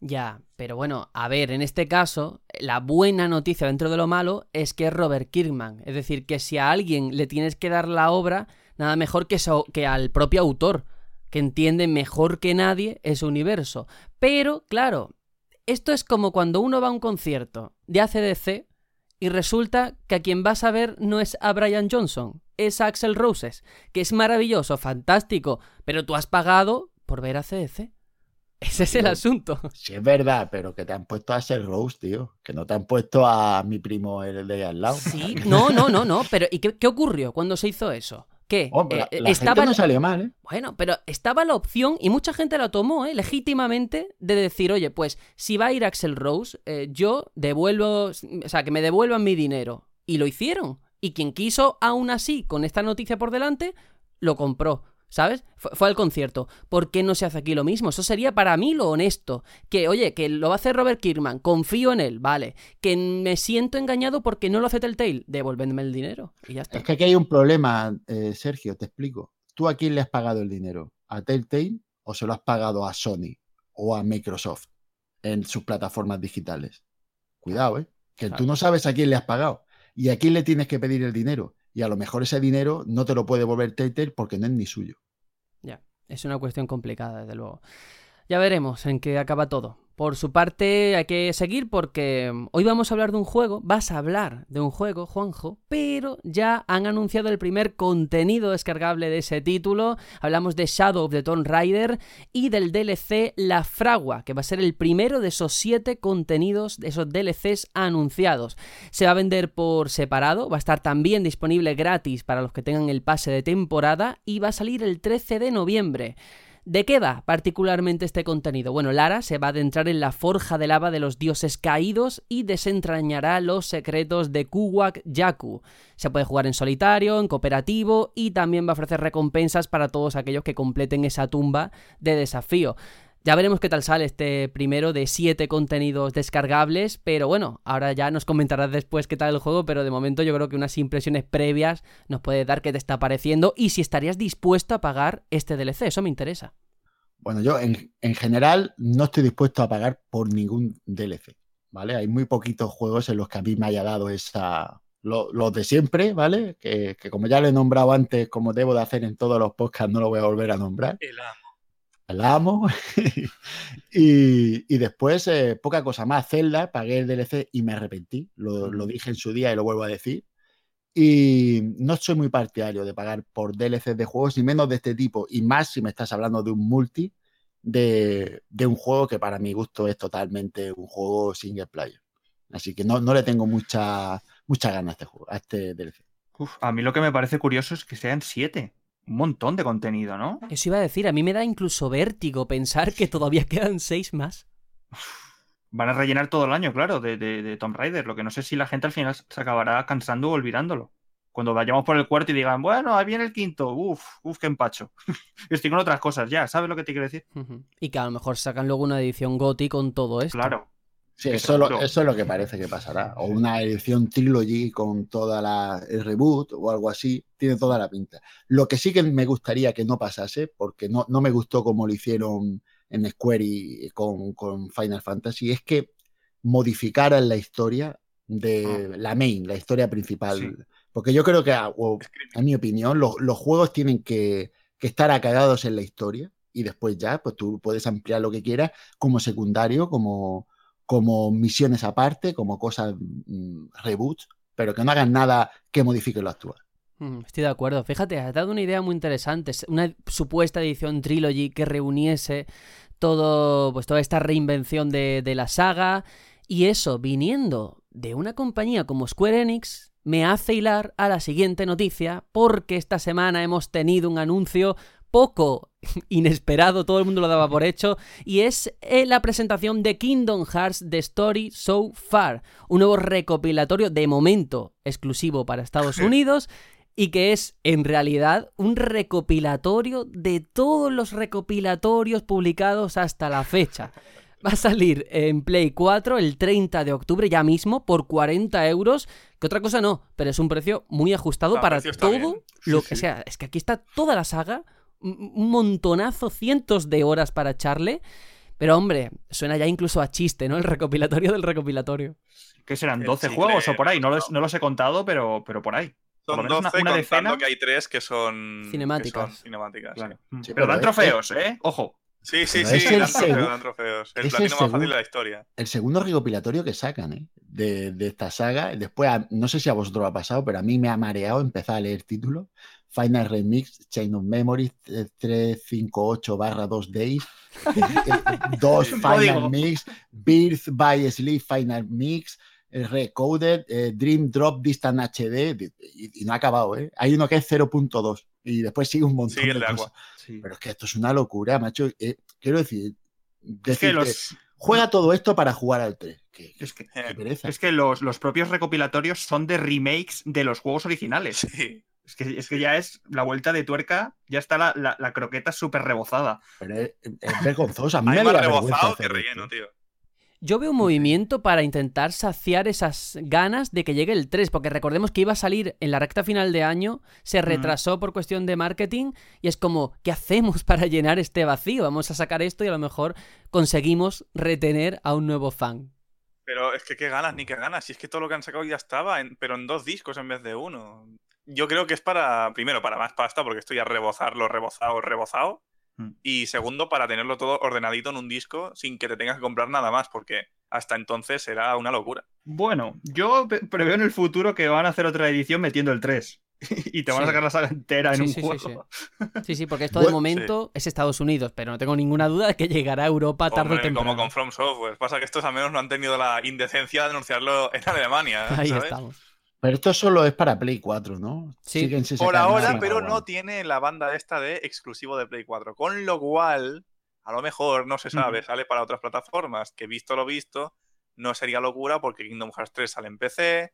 Ya, pero bueno, a ver, en este caso, la buena noticia dentro de lo malo es que es Robert Kirkman. Es decir, que si a alguien le tienes que dar la obra, nada mejor que, que al propio autor, que entiende mejor que nadie ese universo. Pero, claro, esto es como cuando uno va a un concierto de ACDC y resulta que a quien vas a ver no es a Brian Johnson, es a Axel Roses, que es maravilloso, fantástico, pero tú has pagado por ver a CDC. Ese es el asunto. Sí, es verdad, pero que te han puesto a Axel Rose, tío. Que no te han puesto a mi primo el de al lado. Sí, no, no, no, no. Pero ¿y qué ocurrió cuando se hizo eso? ¿Qué? Eh, estaba no salió mal, ¿eh? Bueno, pero estaba la opción, y mucha gente la tomó, ¿eh? Legítimamente, de decir, oye, pues si va a ir Axel Rose, eh, yo devuelvo, o sea, que me devuelvan mi dinero. Y lo hicieron. Y quien quiso, aún así, con esta noticia por delante, lo compró. ¿Sabes? Fue, al concierto. ¿Por qué no se hace aquí lo mismo? Eso sería para mí lo honesto. Que, oye, que lo va a hacer Robert Kirkman, confío en él, vale. Que me siento engañado porque no lo hace Telltale, devuélveme el dinero. Y ya está. Es que aquí hay un problema, eh, Sergio, te explico. ¿Tú a quién le has pagado el dinero? ¿A Telltale o se lo has pagado a Sony o a Microsoft en sus plataformas digitales? Cuidado, ¿eh? Que tú no sabes a quién le has pagado y a quién le tienes que pedir el dinero y a lo mejor ese dinero no te lo puede volver Telltale porque no es ni suyo. Ya, es una cuestión complicada, desde luego. Ya veremos en qué acaba todo. Por su parte, hay que seguir porque mm, hoy vamos a hablar de un juego, vas a hablar de un juego, Juanjo, pero ya han anunciado el primer contenido descargable de ese título. Hablamos de Shadow of the Tomb Raider y del DLC La Fragua, que va a ser el primero de esos siete contenidos, de esos DLCs anunciados. Se va a vender por separado, va a estar también disponible gratis para los que tengan el pase de temporada y va a salir el 13 de noviembre. ¿De qué va particularmente este contenido? Bueno, Lara se va a adentrar en la forja de lava de los dioses caídos y desentrañará los secretos de Kuwak Yaku. Se puede jugar en solitario, en cooperativo y también va a ofrecer recompensas para todos aquellos que completen esa tumba de desafío. Ya veremos qué tal sale este primero de siete contenidos descargables, pero bueno, ahora ya nos comentarás después qué tal el juego, pero de momento yo creo que unas impresiones previas nos puede dar qué te está pareciendo y si estarías dispuesto a pagar este DLC, eso me interesa. Bueno, yo en, general no estoy dispuesto a pagar por ningún DLC, ¿vale? Hay muy poquitos juegos en los que a mí me haya dado esa... Los de siempre, ¿vale? Que, que, como ya lo he nombrado antes, como debo de hacer en todos los podcasts, no lo voy a volver a nombrar. El amo la amo. y, después, eh, poca cosa más. Zelda, pagué el DLC y me arrepentí. Lo, dije en su día y lo vuelvo a decir. Y no soy muy partidario de pagar por DLC de juegos, ni menos de este tipo. Y más si me estás hablando de un multi, de, un juego que para mi gusto es totalmente un juego single player. Así que no, no le tengo mucha, mucha ganas a este juego, a este DLC. a mí lo que me parece curioso es que sean siete un montón de contenido, ¿no? Eso iba a decir, a mí me da incluso vértigo pensar que todavía quedan seis más. Van a rellenar todo el año, claro, de, de, Tomb Raider. Lo que no sé si la gente al final se acabará cansando o olvidándolo. Cuando vayamos por el cuarto y digan, bueno, ahí viene el quinto, uf, uf, qué empacho. Estoy con otras cosas ya, ¿sabes lo que te quiero decir? Y que a lo mejor sacan luego una edición GOTI con todo esto. Claro. Sí, eso, eso, es lo que parece que pasará. O una edición trilogy con toda la el reboot o algo así, tiene toda la pinta. Lo que sí que me gustaría que no pasase, porque no, no me gustó como lo hicieron en Square y con, con Final Fantasy, es que modificaran la historia de ah. la main, la historia principal. Porque yo creo que, en mi opinión, los, los juegos tienen que, que estar acagados en la historia y después ya, pues tú puedes ampliar lo que quieras como secundario, como como misiones aparte, como cosas mm, reboots, pero que no hagan nada que modifique lo actual. Mm, estoy de acuerdo. Fíjate, has dado una idea muy interesante. Una supuesta edición trilogy que reuniese todo, pues toda esta reinvención de, de la saga. Y eso, viniendo de una compañía como Square Enix, me hace hilar a la siguiente noticia, porque esta semana hemos tenido un anuncio poco inesperado, todo el mundo lo daba por hecho, y es eh, la presentación de Kingdom Hearts The Story So Far, un nuevo recopilatorio de momento exclusivo para Estados Unidos y que es en realidad un recopilatorio de todos los recopilatorios publicados hasta la fecha. Va a salir en Play 4 el 30 de octubre ya mismo por 40 euros, que otra cosa no, pero es un precio muy ajustado para todo lo que sea. Es que aquí está toda la saga, un montonazo, cientos de horas para echarle. Pero hombre, suena ya incluso a chiste, ¿no? El recopilatorio del recopilatorio. ¿Qué serán? ¿12 juegos o por ahí? No los, no los he contado, pero, pero por ahí. Son 12 una, contando que hay tres que son cinemáticas. cinemáticas pero, dan trofeos, ¿eh? Ojo. Sí, sí, sí, dan, trofeos, dan trofeos. El platino más fácil de la historia. El segundo recopilatorio que sacan, ¿eh? De, de esta saga. Después, no sé si a vosotros ha pasado, pero a mí me ha mareado empezar a leer títulos. Final Remix, Chain of Memory, 358 barra 2 Days, 2 Final Mix, Birth by Sleep Final Mix, Recoded, eh, Dream Drop Distant HD, y, no ha acabado, ¿eh? Hay uno que es 0.2 y después sigue un montón de, cosas. Pero es que esto es una locura, macho. Eh, quiero decir, juega todo esto para jugar al 3. es, que, es que los, los, propios recopilatorios son de remakes de los juegos originales. Es que, es que ya es la vuelta de tuerca, ya está la, la, croqueta súper rebozada. Pero es, vergonzosa. Hay más rebozado que relleno, tío. Yo veo un movimiento para intentar saciar esas ganas de que llegue el 3, porque recordemos que iba a salir en la recta final de año, se retrasó por cuestión de marketing y es como, ¿qué hacemos para llenar este vacío? Vamos a sacar esto y a lo mejor conseguimos retener a un nuevo fan. Pero es que qué ganas, ni qué ganas, si es que todo lo que han sacado ya estaba, pero en dos discos en vez de uno. Yo creo que es para, primero, para más pasta, porque estoy a rebozarlo, rebozado, rebozado. Mm. Y segundo, para tenerlo todo ordenadito en un disco sin que te tengas que comprar nada más, porque hasta entonces será una locura. Bueno, yo preveo en el futuro que van a hacer otra edición metiendo el 3. y te van a sacar la saga entera en un juego. Sí, sí, porque esto de momento es Estados Unidos, pero no tengo ninguna duda de que llegará a Europa tarde o temprano. Como con From Software. Pasa que estos al menos no han tenido la indecencia de anunciarlo en Alemania. Ahí estamos. Pero esto solo es para Play 4, ¿no? Sí, por ahora, pero no tiene la banda esta de exclusivo de Play 4. Con lo cual, a lo mejor, no se sabe, sale para otras plataformas, que visto lo visto, no sería locura porque Kingdom Hearts 3 sale en PC,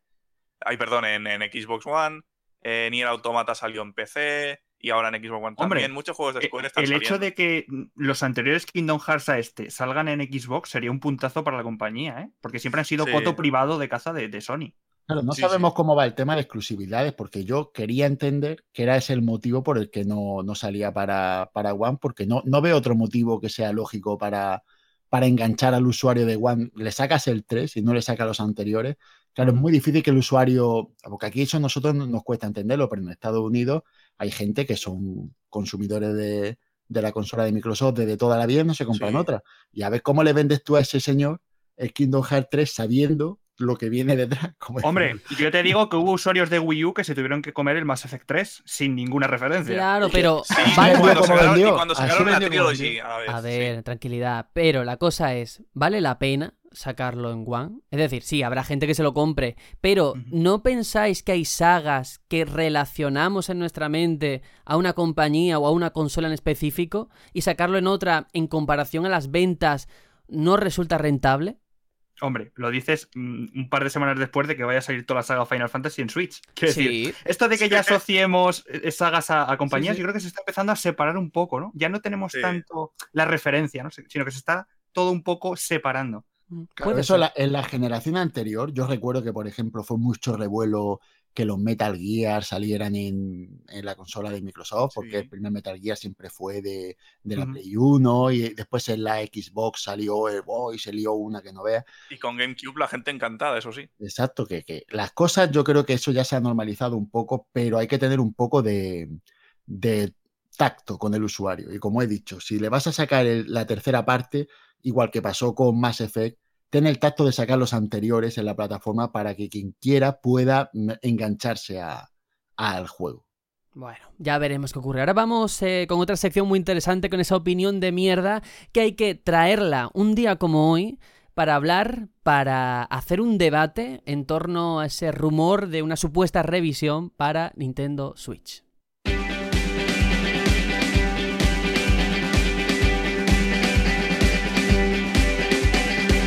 ay, perdón, en, Xbox One, eh, Nier Automata salió en PC, y ahora en Xbox One Hombre, también. Muchos juegos de Square están El hecho de que los anteriores Kingdom Hearts a este salgan en Xbox sería un puntazo para la compañía, ¿eh? Porque siempre han sido coto privado de caza de Sony. Claro, no sabemos cómo va el tema de exclusividades, porque yo quería entender que era ese el motivo por el que no, salía para, para, One, porque no, no veo otro motivo que sea lógico para, para enganchar al usuario de One. Le sacas el 3 y no le sacas los anteriores. Claro, es muy difícil que el usuario, porque aquí eso a nosotros nos cuesta entenderlo, pero en Estados Unidos hay gente que son consumidores de, la consola de Microsoft desde toda la vida no se compran otra. Y a ver cómo le vendes tú a ese señor el Kingdom Hearts 3 sabiendo lo que viene detrás. Hombre, yo te digo que hubo usuarios de Wii U que se tuvieron que comer el Mass Effect 3 sin ninguna referencia. Claro, pero. vale, cuando, sacaron, la Trilogy. A, ver, tranquilidad. Pero la cosa es: ¿vale la pena sacarlo en One? Es decir, sí, habrá gente que se lo compre, pero ¿no pensáis que hay sagas que relacionamos en nuestra mente a una compañía o a una consola en específico y sacarlo en otra en comparación a las ventas no resulta rentable? Hombre, lo dices mm, un par de semanas después de que vaya a salir toda la saga Final Fantasy en Switch. Quiero decir, esto de que ya asociemos eh, sagas a, compañías, yo creo que se está empezando a separar un poco, ¿no? Ya no tenemos tanto la referencia, ¿no? Sino que se está todo un poco separando. Mm, claro, eso en la generación anterior, yo recuerdo que, por ejemplo, fue mucho revuelo que los Metal Gear salieran en, la consola de Microsoft, porque el primer Metal Gear siempre fue de, la Play 1 y después en la Xbox salió el y se lió una que no vea. Y con GameCube la gente encantada, eso sí. Exacto, que, que, las cosas yo creo que eso ya se ha normalizado un poco, pero hay que tener un poco de, tacto con el usuario. Y como he dicho, si le vas a sacar la tercera parte, igual que pasó con Mass Effect, ten el tacto de sacar los anteriores en la plataforma para que quien quiera pueda engancharse al juego. Bueno, ya veremos qué ocurre. Ahora vamos eh, con otra sección muy interesante, con esa opinión de mierda que hay que traerla un día como hoy para hablar, para hacer un debate en torno a ese rumor de una supuesta revisión para Nintendo Switch.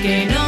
que no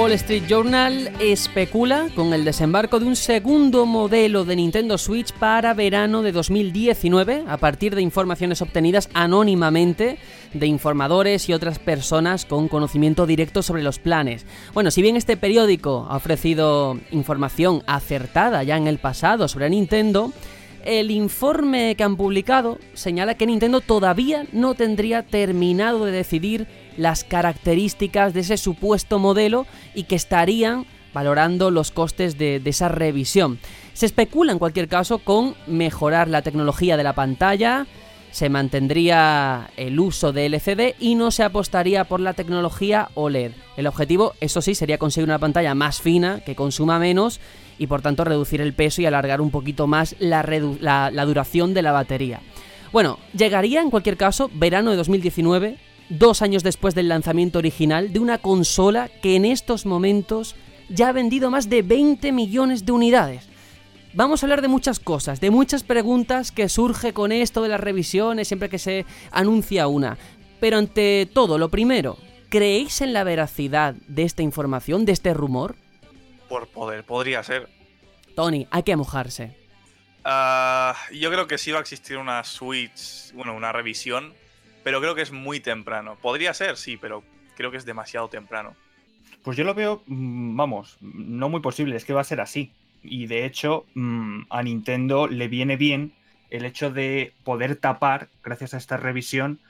Wall Street Journal especula con el desembarco de un segundo modelo de Nintendo Switch para verano de 2019 a partir de informaciones obtenidas anónimamente de informadores y otras personas con conocimiento directo sobre los planes. Bueno, si bien este periódico ha ofrecido información acertada ya en el pasado sobre Nintendo, el informe que han publicado señala que Nintendo todavía no tendría terminado de decidir las características de ese supuesto modelo y que estarían valorando los costes de, esa revisión. Se especula en cualquier caso con mejorar la tecnología de la pantalla, se mantendría el uso de LCD y no se apostaría por la tecnología OLED. El objetivo, eso sí, sería conseguir una pantalla más fina, que consuma menos y por tanto reducir el peso y alargar un poquito más la, la duración de la batería. Bueno, llegaría en cualquier caso verano de 2019, dos años después del lanzamiento original de una consola que en estos momentos ya ha vendido más de 20 millones de unidades. Vamos a hablar de muchas cosas, de muchas preguntas que surge con esto de las revisiones siempre que se anuncia una. Pero ante todo, lo primero, ¿creéis en la veracidad de esta información, de este rumor? Por poder, podría ser. Tony, hay que mojarse. Ah, yo creo que sí va a existir una Switch, bueno, una revisión, pero creo que es muy temprano. Podría ser, sí, pero creo que es demasiado temprano. Pues yo lo veo, mm, vamos, no muy posible, es que va a ser así. Y de hecho, mm, a Nintendo le viene bien el hecho de poder tapar, gracias a esta revisión,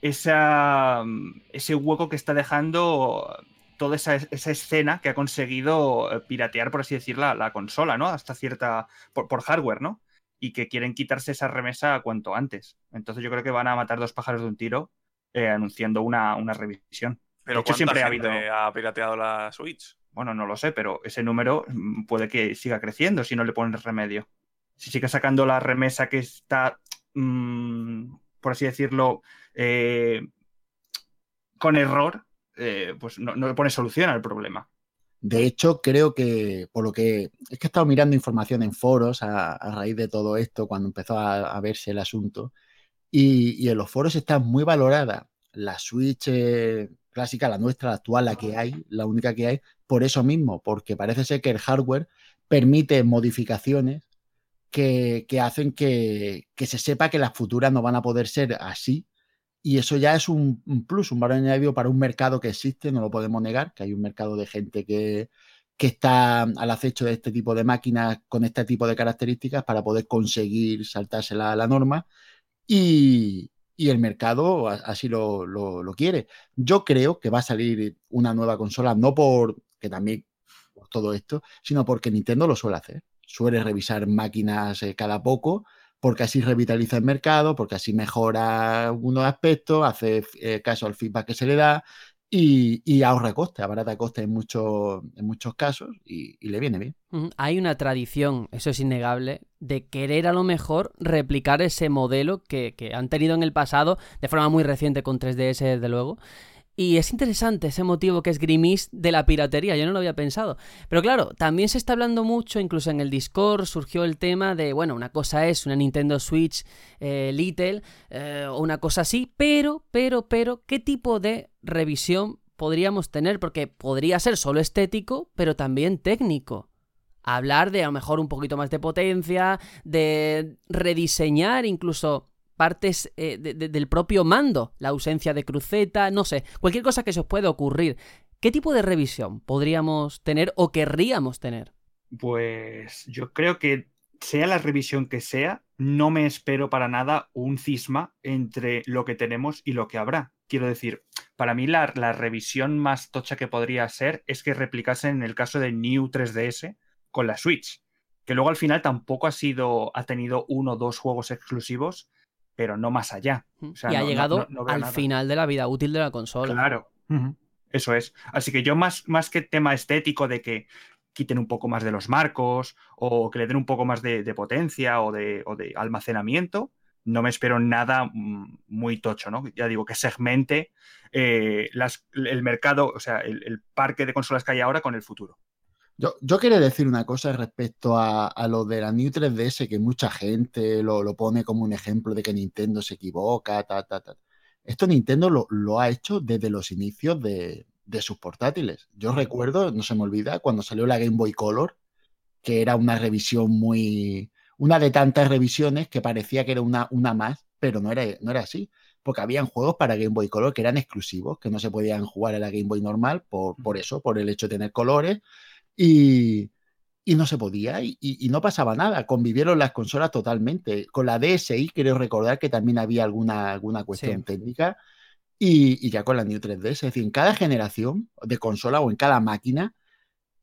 esa, mm, ese hueco que está dejando toda esa, escena que ha conseguido eh, piratear, por así decirlo, la, consola, ¿no? Hasta cierta. por, hardware, ¿no? Y que quieren quitarse esa remesa cuanto antes. Entonces yo creo que van a matar dos pájaros de un tiro eh, anunciando una, una revisión. Pero de hecho, siempre ha habido. ha pirateado la Switch? Bueno, no lo sé, pero ese número mm, puede que siga creciendo si no le pones remedio. Si sigue sacando la remesa que está, mm, por así decirlo, eh, con error, eh, pues no, le pone solución al problema. De hecho, creo que, por lo que es que he estado mirando información en foros a, raíz de todo esto, cuando empezó a, verse el asunto, y, en los foros está muy valorada la Switch eh, clásica, la nuestra, la actual, la que hay, la única que hay, por eso mismo, porque parece ser que el hardware permite modificaciones que, hacen que, se sepa que las futuras no van a poder ser así. Y eso ya es un, plus, un valor añadido para un mercado que existe, no lo podemos negar, que hay un mercado de gente que, está al acecho de este tipo de máquinas con este tipo de características para poder conseguir saltarse la, la norma. Y, el mercado así lo, lo, quiere. Yo creo que va a salir una nueva consola, no por que también por todo esto, sino porque Nintendo lo suele hacer. Suele revisar máquinas eh, cada poco, porque así revitaliza el mercado, porque así mejora algunos aspectos, hace eh, caso al feedback que se le da y, ahorra coste, abarata coste en, muchos en muchos casos y, le viene bien. Hay una tradición, eso es innegable, de querer a lo mejor replicar ese modelo que, que han tenido en el pasado, de forma muy reciente con 3DS, desde luego, y es interesante ese motivo que es Grimis de la piratería, yo no lo había pensado. Pero claro, también se está hablando mucho, incluso en el Discord surgió el tema de, bueno, una cosa es una Nintendo Switch eh, Little eh, o una cosa así, pero, pero, pero, ¿qué tipo de revisión podríamos tener? Porque podría ser solo estético, pero también técnico. Hablar de a lo mejor un poquito más de potencia, de rediseñar incluso partes eh, del propio mando, la ausencia de cruceta, no sé, cualquier cosa que se os pueda ocurrir. ¿Qué tipo de revisión podríamos tener o querríamos tener? Pues yo creo que sea la revisión que sea, no me espero para nada un cisma entre lo que tenemos y lo que habrá. Quiero decir, para mí la, la revisión más tocha que podría ser es que replicasen en el caso de New 3DS con la Switch, que luego al final tampoco ha sido, ha tenido uno o dos juegos exclusivos, pero no más allá. y ha llegado al final de la vida útil de la consola. Claro, eso es. Así que yo más, más que tema estético de que quiten un poco más de los marcos o que le den un poco más de, potencia o de, almacenamiento, no me espero nada mm, muy tocho, ¿no? Ya digo, que segmente eh, el mercado, o sea, el parque de consolas que hay ahora con el futuro. Yo, yo quería decir una cosa respecto a, lo de la New 3DS, que mucha gente lo, pone como un ejemplo de que Nintendo se equivoca, ta, ta, ta. Esto Nintendo lo, ha hecho desde los inicios de, de sus portátiles. Yo recuerdo, no se me olvida, cuando salió la Game Boy Color, que era una revisión muy... Una de tantas revisiones que parecía que era una, una más, pero no era, no era así. Porque habían juegos para Game Boy Color que eran exclusivos, que no se podían jugar en la Game Boy normal por, por eso, por el hecho de tener colores. Y, y no se podía y, y, no pasaba nada. Convivieron las consolas totalmente. Con la DSi creo recordar que también había alguna, alguna cuestión sí. técnica y, y, ya con la New 3DS. Es decir, en cada generación de consola o en cada máquina,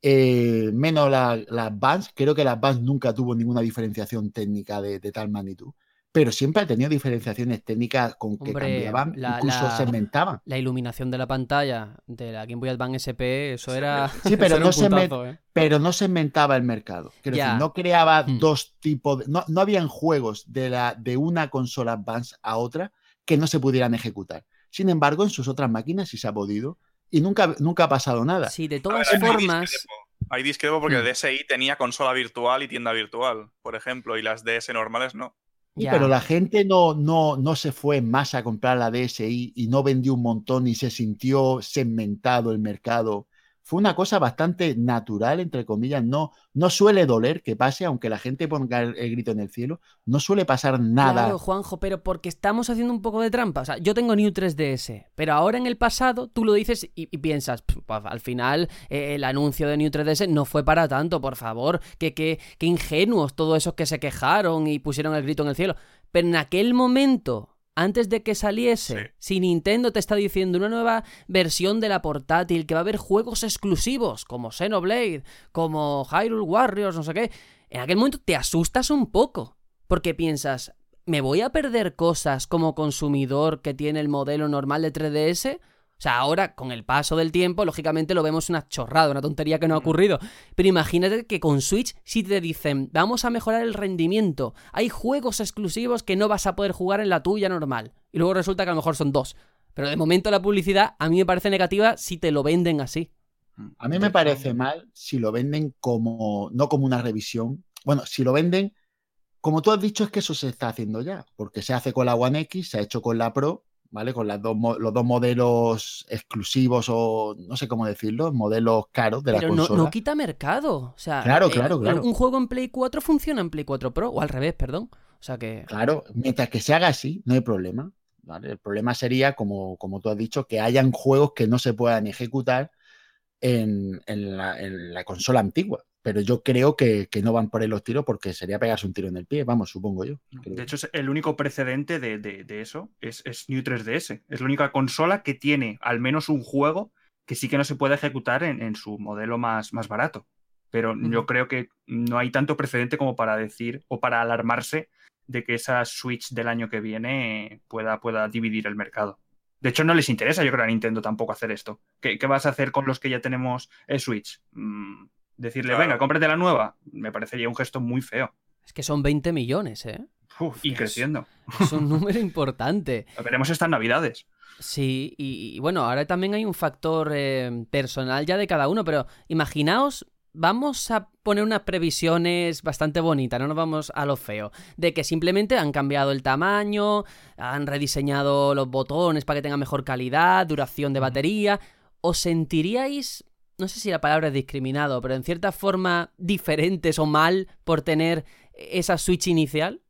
eh, menos las la Advance, creo que la Advance nunca tuvo ninguna diferenciación técnica de, de tal magnitud pero siempre ha tenido diferenciaciones técnicas con que Hombre, cambiaban, la, incluso la, segmentaban. La iluminación de la pantalla de la Game Boy Advance SP, eso era. Sí, pero, eso no, se puntazo, eh. pero no segmentaba el mercado. Quiero decir, no creaba hmm. dos tipos. De, no, no habían juegos de, la, de una consola Advance a otra que no se pudieran ejecutar. Sin embargo, en sus otras máquinas sí se ha podido y nunca, nunca ha pasado nada. Sí, de todas ver, formas. Ahí discrepo porque hmm. el DSi tenía consola virtual y tienda virtual, por ejemplo, y las DS normales no. Pero la gente no, no, no se fue en masa a comprar la DSI y no vendió un montón y se sintió segmentado el mercado. Fue una cosa bastante natural, entre comillas. No, no suele doler que pase, aunque la gente ponga el, grito en el cielo. No suele pasar nada. Claro, Juanjo, pero porque estamos haciendo un poco de trampa. O sea, yo tengo New 3DS, pero ahora en el pasado tú lo dices y, y piensas, pues, al final eh, el anuncio de New 3DS no fue para tanto, por favor. Que, que, que ingenuos todos esos que se quejaron y pusieron el grito en el cielo. Pero en aquel momento antes de que saliese, sí. si Nintendo te está diciendo una nueva versión de la portátil, que va a haber juegos exclusivos, como Xenoblade, como Hyrule Warriors, no sé qué, en aquel momento te asustas un poco, porque piensas, ¿me voy a perder cosas como consumidor que tiene el modelo normal de 3DS? O sea, ahora, con el paso del tiempo, lógicamente lo vemos una chorrada, una tontería que no ha ocurrido. Pero imagínate que con Switch si te dicen, vamos a mejorar el rendimiento, hay juegos exclusivos que no vas a poder jugar en la tuya normal. Y luego resulta que a lo mejor son dos. Pero de momento la publicidad a mí me parece negativa si te lo venden así. A mí me parece mal si lo venden como, no como una revisión. Bueno, si lo venden, como tú has dicho, es que eso se está haciendo ya, porque se hace con la One X, se ha hecho con la Pro, ¿vale? Con las dos, los dos modelos exclusivos o no sé cómo decirlo, modelos caros de Pero la consola. No, no quita mercado. O sea, claro, claro, eh, claro. Un juego en Play 4 funciona en Play 4 Pro, o al revés, perdón. O sea que. Claro, mientras que se haga así, no hay problema. ¿vale? El problema sería, como, como tú has dicho, que hayan juegos que no se puedan ejecutar en, en, la, en la consola antigua pero yo creo que, que, no van por ahí los tiros porque sería pegarse un tiro en el pie, vamos, supongo yo. Creo. De hecho, el único precedente de, de, de eso es, es, New 3DS. Es la única consola que tiene al menos un juego que sí que no se puede ejecutar en, en su modelo más, más barato. Pero mm. yo creo que no hay tanto precedente como para decir o para alarmarse de que esa Switch del año que viene pueda, pueda dividir el mercado. De hecho, no les interesa, yo creo, a Nintendo tampoco hacer esto. ¿Qué, qué vas a hacer con los que ya tenemos el Switch? Mm, Decirle, claro. venga, cómprate la nueva, me parecería un gesto muy feo. Es que son 20 millones, ¿eh? Uf, y creciendo. Es un número importante. Lo veremos estas navidades. Sí, y, y, bueno, ahora también hay un factor eh, personal ya de cada uno, pero imaginaos, vamos a poner unas previsiones bastante bonitas, no nos vamos a lo feo, de que simplemente han cambiado el tamaño, han rediseñado los botones para que tengan mejor calidad, duración de batería. ¿Os sentiríais no sé si la palabra es discriminado, pero en cierta forma diferentes o mal por tener esa Switch inicial?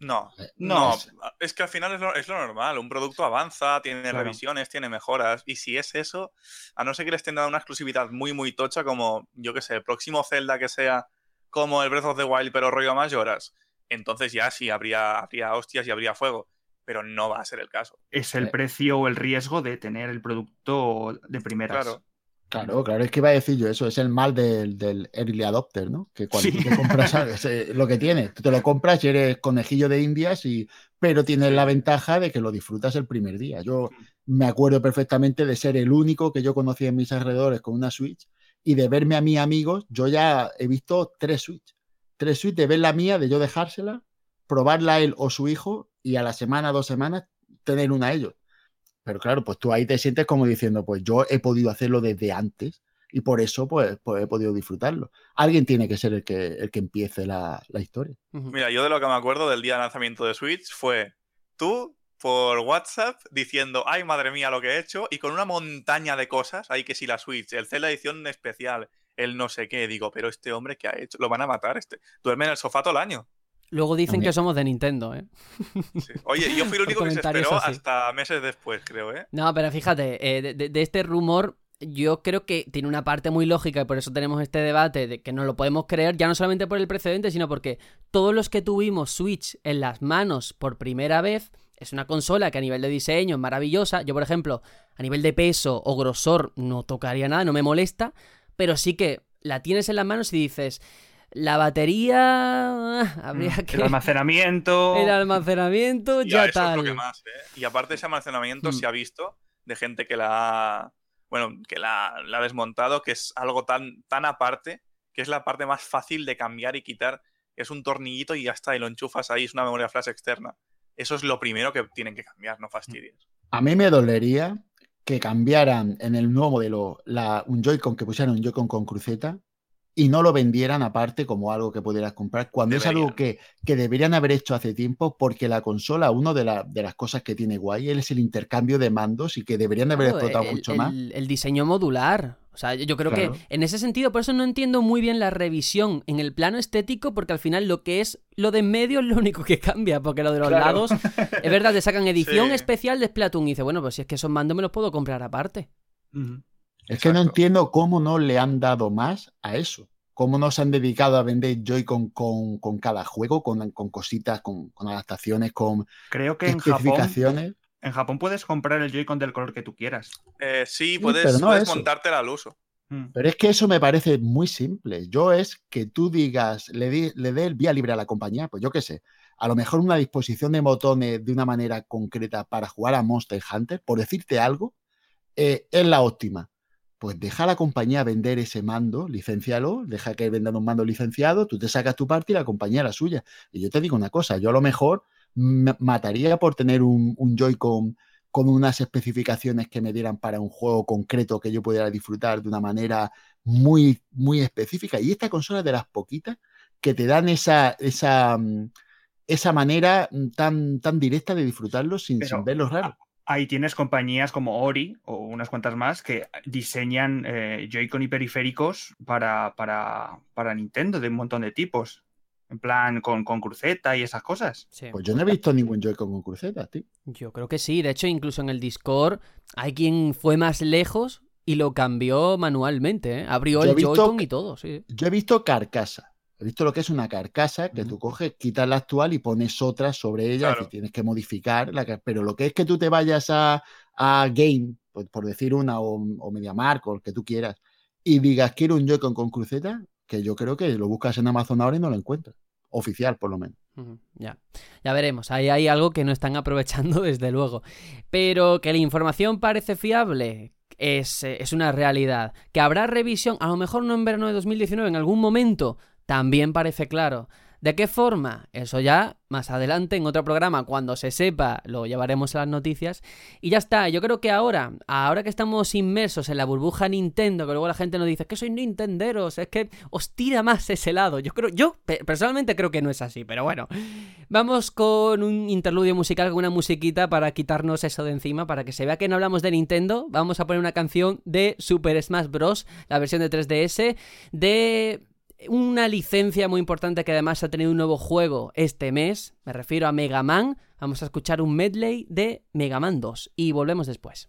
No, no, es que al final es lo, es lo, normal. Un producto avanza, tiene claro. revisiones, tiene mejoras. Y si es eso, a no ser que les estén dando una exclusividad muy, muy tocha, como yo que sé, el próximo Zelda que sea como el Breath of the Wild, pero rollo mayoras, entonces ya sí habría, habría hostias y habría fuego. Pero no va a ser el caso. Es el precio o el riesgo de tener el producto de primeras. Claro. Claro, claro, es que iba a decir yo eso, es el mal del, del early adopter, ¿no? Que cuando sí. tú te compras es lo que tienes, tú te lo compras y eres conejillo de indias, y, pero tienes la ventaja de que lo disfrutas el primer día. Yo me acuerdo perfectamente de ser el único que yo conocía en mis alrededores con una Switch y de verme a mis amigos, yo ya he visto tres Switch, tres Switch de ver la mía, de yo dejársela, probarla él o su hijo y a la semana, dos semanas, tener una a ellos. Pero claro, pues tú ahí te sientes como diciendo, pues yo he podido hacerlo desde antes y por eso pues, pues he podido disfrutarlo. Alguien tiene que ser el que, el que empiece la, la historia. Mira, yo de lo que me acuerdo del día de lanzamiento de Switch fue tú por WhatsApp diciendo, ay madre mía lo que he hecho, y con una montaña de cosas, hay que si la Switch, el Zelda edición especial, el no sé qué, digo, pero este hombre que ha hecho, lo van a matar, este, duerme en el sofá todo el año. Luego dicen que somos de Nintendo, ¿eh? Oye, yo fui el único que se esperó hasta meses después, creo, ¿eh? No, pero fíjate, eh, de, este rumor yo creo que tiene una parte muy lógica y por eso tenemos este debate de que no lo podemos creer, ya no solamente por el precedente, sino porque todos los que tuvimos Switch en las manos por primera vez, es una consola que a nivel de diseño es maravillosa. Yo, por ejemplo, a nivel de peso o grosor no tocaría nada, no me molesta, pero sí que la tienes en las manos y dices, la batería ah, habría mm, que... El almacenamiento... El almacenamiento, ya, tal. ¿eh? Y aparte ese almacenamiento mm. se ha visto de gente que la ha... Bueno, que la, ha desmontado, que es algo tan, tan aparte, que es la parte más fácil de cambiar y quitar. Es un tornillito y ya está, y lo enchufas ahí, es una memoria flash externa. Eso es lo primero que tienen que cambiar, no fastidies. A mí me dolería que cambiaran en el nuevo modelo la, un Joy-Con, que pusieran un Joy-Con con cruceta y no lo vendieran aparte como algo que pudieras comprar, cuando es algo que, que, deberían haber hecho hace tiempo, porque la consola, una de, de, las cosas que tiene guay es el intercambio de mandos y que deberían haber explotado mucho más. El diseño modular. O sea, yo creo que en ese sentido, por eso no entiendo muy bien la revisión en el plano estético, porque al final lo que es lo de en medio es lo único que cambia, porque lo de los lados, es verdad, te sacan edición especial de Splatoon y dice, bueno, pues si es que esos mandos me los puedo comprar aparte. Es que no entiendo cómo no le han dado más a eso. Cómo no se han dedicado a vender Joy-Con con, cada juego, con, cositas, con, adaptaciones, con Creo que especificaciones. En Japón en Japón puedes comprar el Joy-Con del color que tú quieras. Eh, sí, puedes, puedes montártela al uso. Mm. Pero es que eso me parece muy simple. Yo es que tú digas, le, dé el vía libre a la compañía, pues yo qué sé, a lo mejor una disposición de botones de una manera concreta para jugar a Monster Hunter, por decirte algo, eh, es la óptima. Pues deja a la compañía vender ese mando, licencialo, deja que vendan un mando licenciado, tú te sacas tu parte y la compañía la suya. Y yo te digo una cosa, yo a lo mejor mataría por tener un, Joy-Con con unas especificaciones que me dieran para un juego concreto que yo pudiera disfrutar de una manera muy, muy específica. Y esta consola es de las poquitas que te dan esa, esa, mm, esa manera tan, tan directa de disfrutarlo sin, sin verlo raro. Ahí tienes compañías como Ori o unas cuantas más que diseñan eh, Joy-Con y periféricos para, para, para Nintendo de un montón de tipos. En plan, con, con cruceta y esas cosas. Pues yo no he visto ningún Joy-Con con cruceta, tío. Yo creo que sí. De hecho, incluso en el Discord hay quien fue más lejos y lo cambió manualmente. ¿eh? Abrió el Joy-Con y todo, sí. Yo he visto carcasa. He visto lo que es una carcasa que tú coges, quitas la actual y pones otra sobre ella que tienes que modificar. La, pero lo que es que tú te vayas a, Game, por, decir una, o, o MediaMark o el que tú quieras, y digas quiero un Joy-Con con cruceta, que yo creo que lo buscas en Amazon ahora y no lo encuentras. Oficial, por lo menos. Ya, ya veremos. Ahí hay algo que no están aprovechando, desde luego. Pero que la información parece fiable, es, eh, es, una realidad. Que habrá revisión, a lo mejor no en verano de 2019, en algún momento, también parece claro. ¿De qué forma? Eso ya más adelante en otro programa, cuando se sepa, lo llevaremos a las noticias. Y ya está, yo creo que ahora, ahora que estamos inmersos en la burbuja Nintendo, que luego la gente nos dice que soy Nintenderos, es que os tira más ese lado. Yo creo, yo personalmente creo que no es así, pero bueno. Vamos con un interludio musical, con una musiquita para quitarnos eso de encima, para que se vea que no hablamos de Nintendo. Vamos a poner una canción de Super Smash Bros., la versión de 3DS, de una licencia muy importante que además ha tenido un nuevo juego este mes, me refiero a Mega Man. Vamos a escuchar un medley de Mega Man 2 y volvemos después.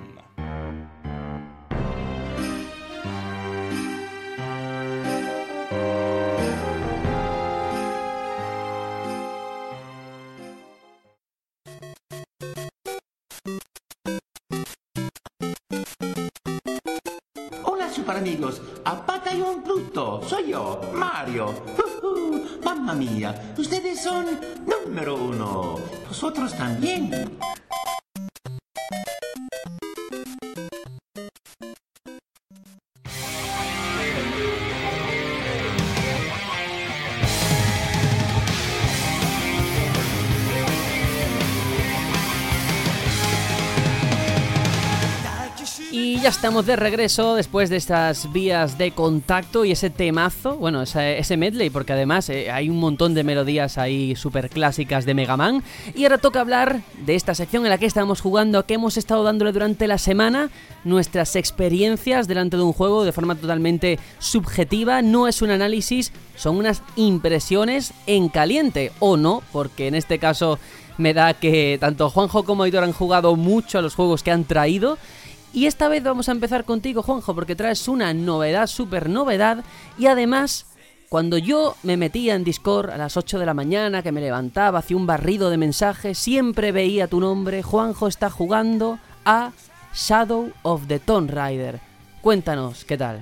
Soy yo, Mario. Mamma mía, ustedes son número uno. Vosotros también. Ya estamos de regreso después de estas vías de contacto y ese temazo, bueno, ese, medley, porque además eh, hay un montón de melodías ahí súper clásicas de Mega Man. Y ahora toca hablar de esta sección en la que estamos jugando, que hemos estado dándole durante la semana, nuestras experiencias delante de un juego de forma totalmente subjetiva. No es un análisis, son unas impresiones en caliente, o no, porque en este caso me da que tanto Juanjo como Aitor han jugado mucho a los juegos que han traído. Y esta vez vamos a empezar contigo, Juanjo, porque traes una novedad, súper novedad. Y además, cuando yo me metía en Discord a las 8 de la mañana, que me levantaba, hacía un barrido de mensajes, siempre veía tu nombre. Juanjo está jugando a Shadow of the Tomb Raider. Cuéntanos, ¿qué tal?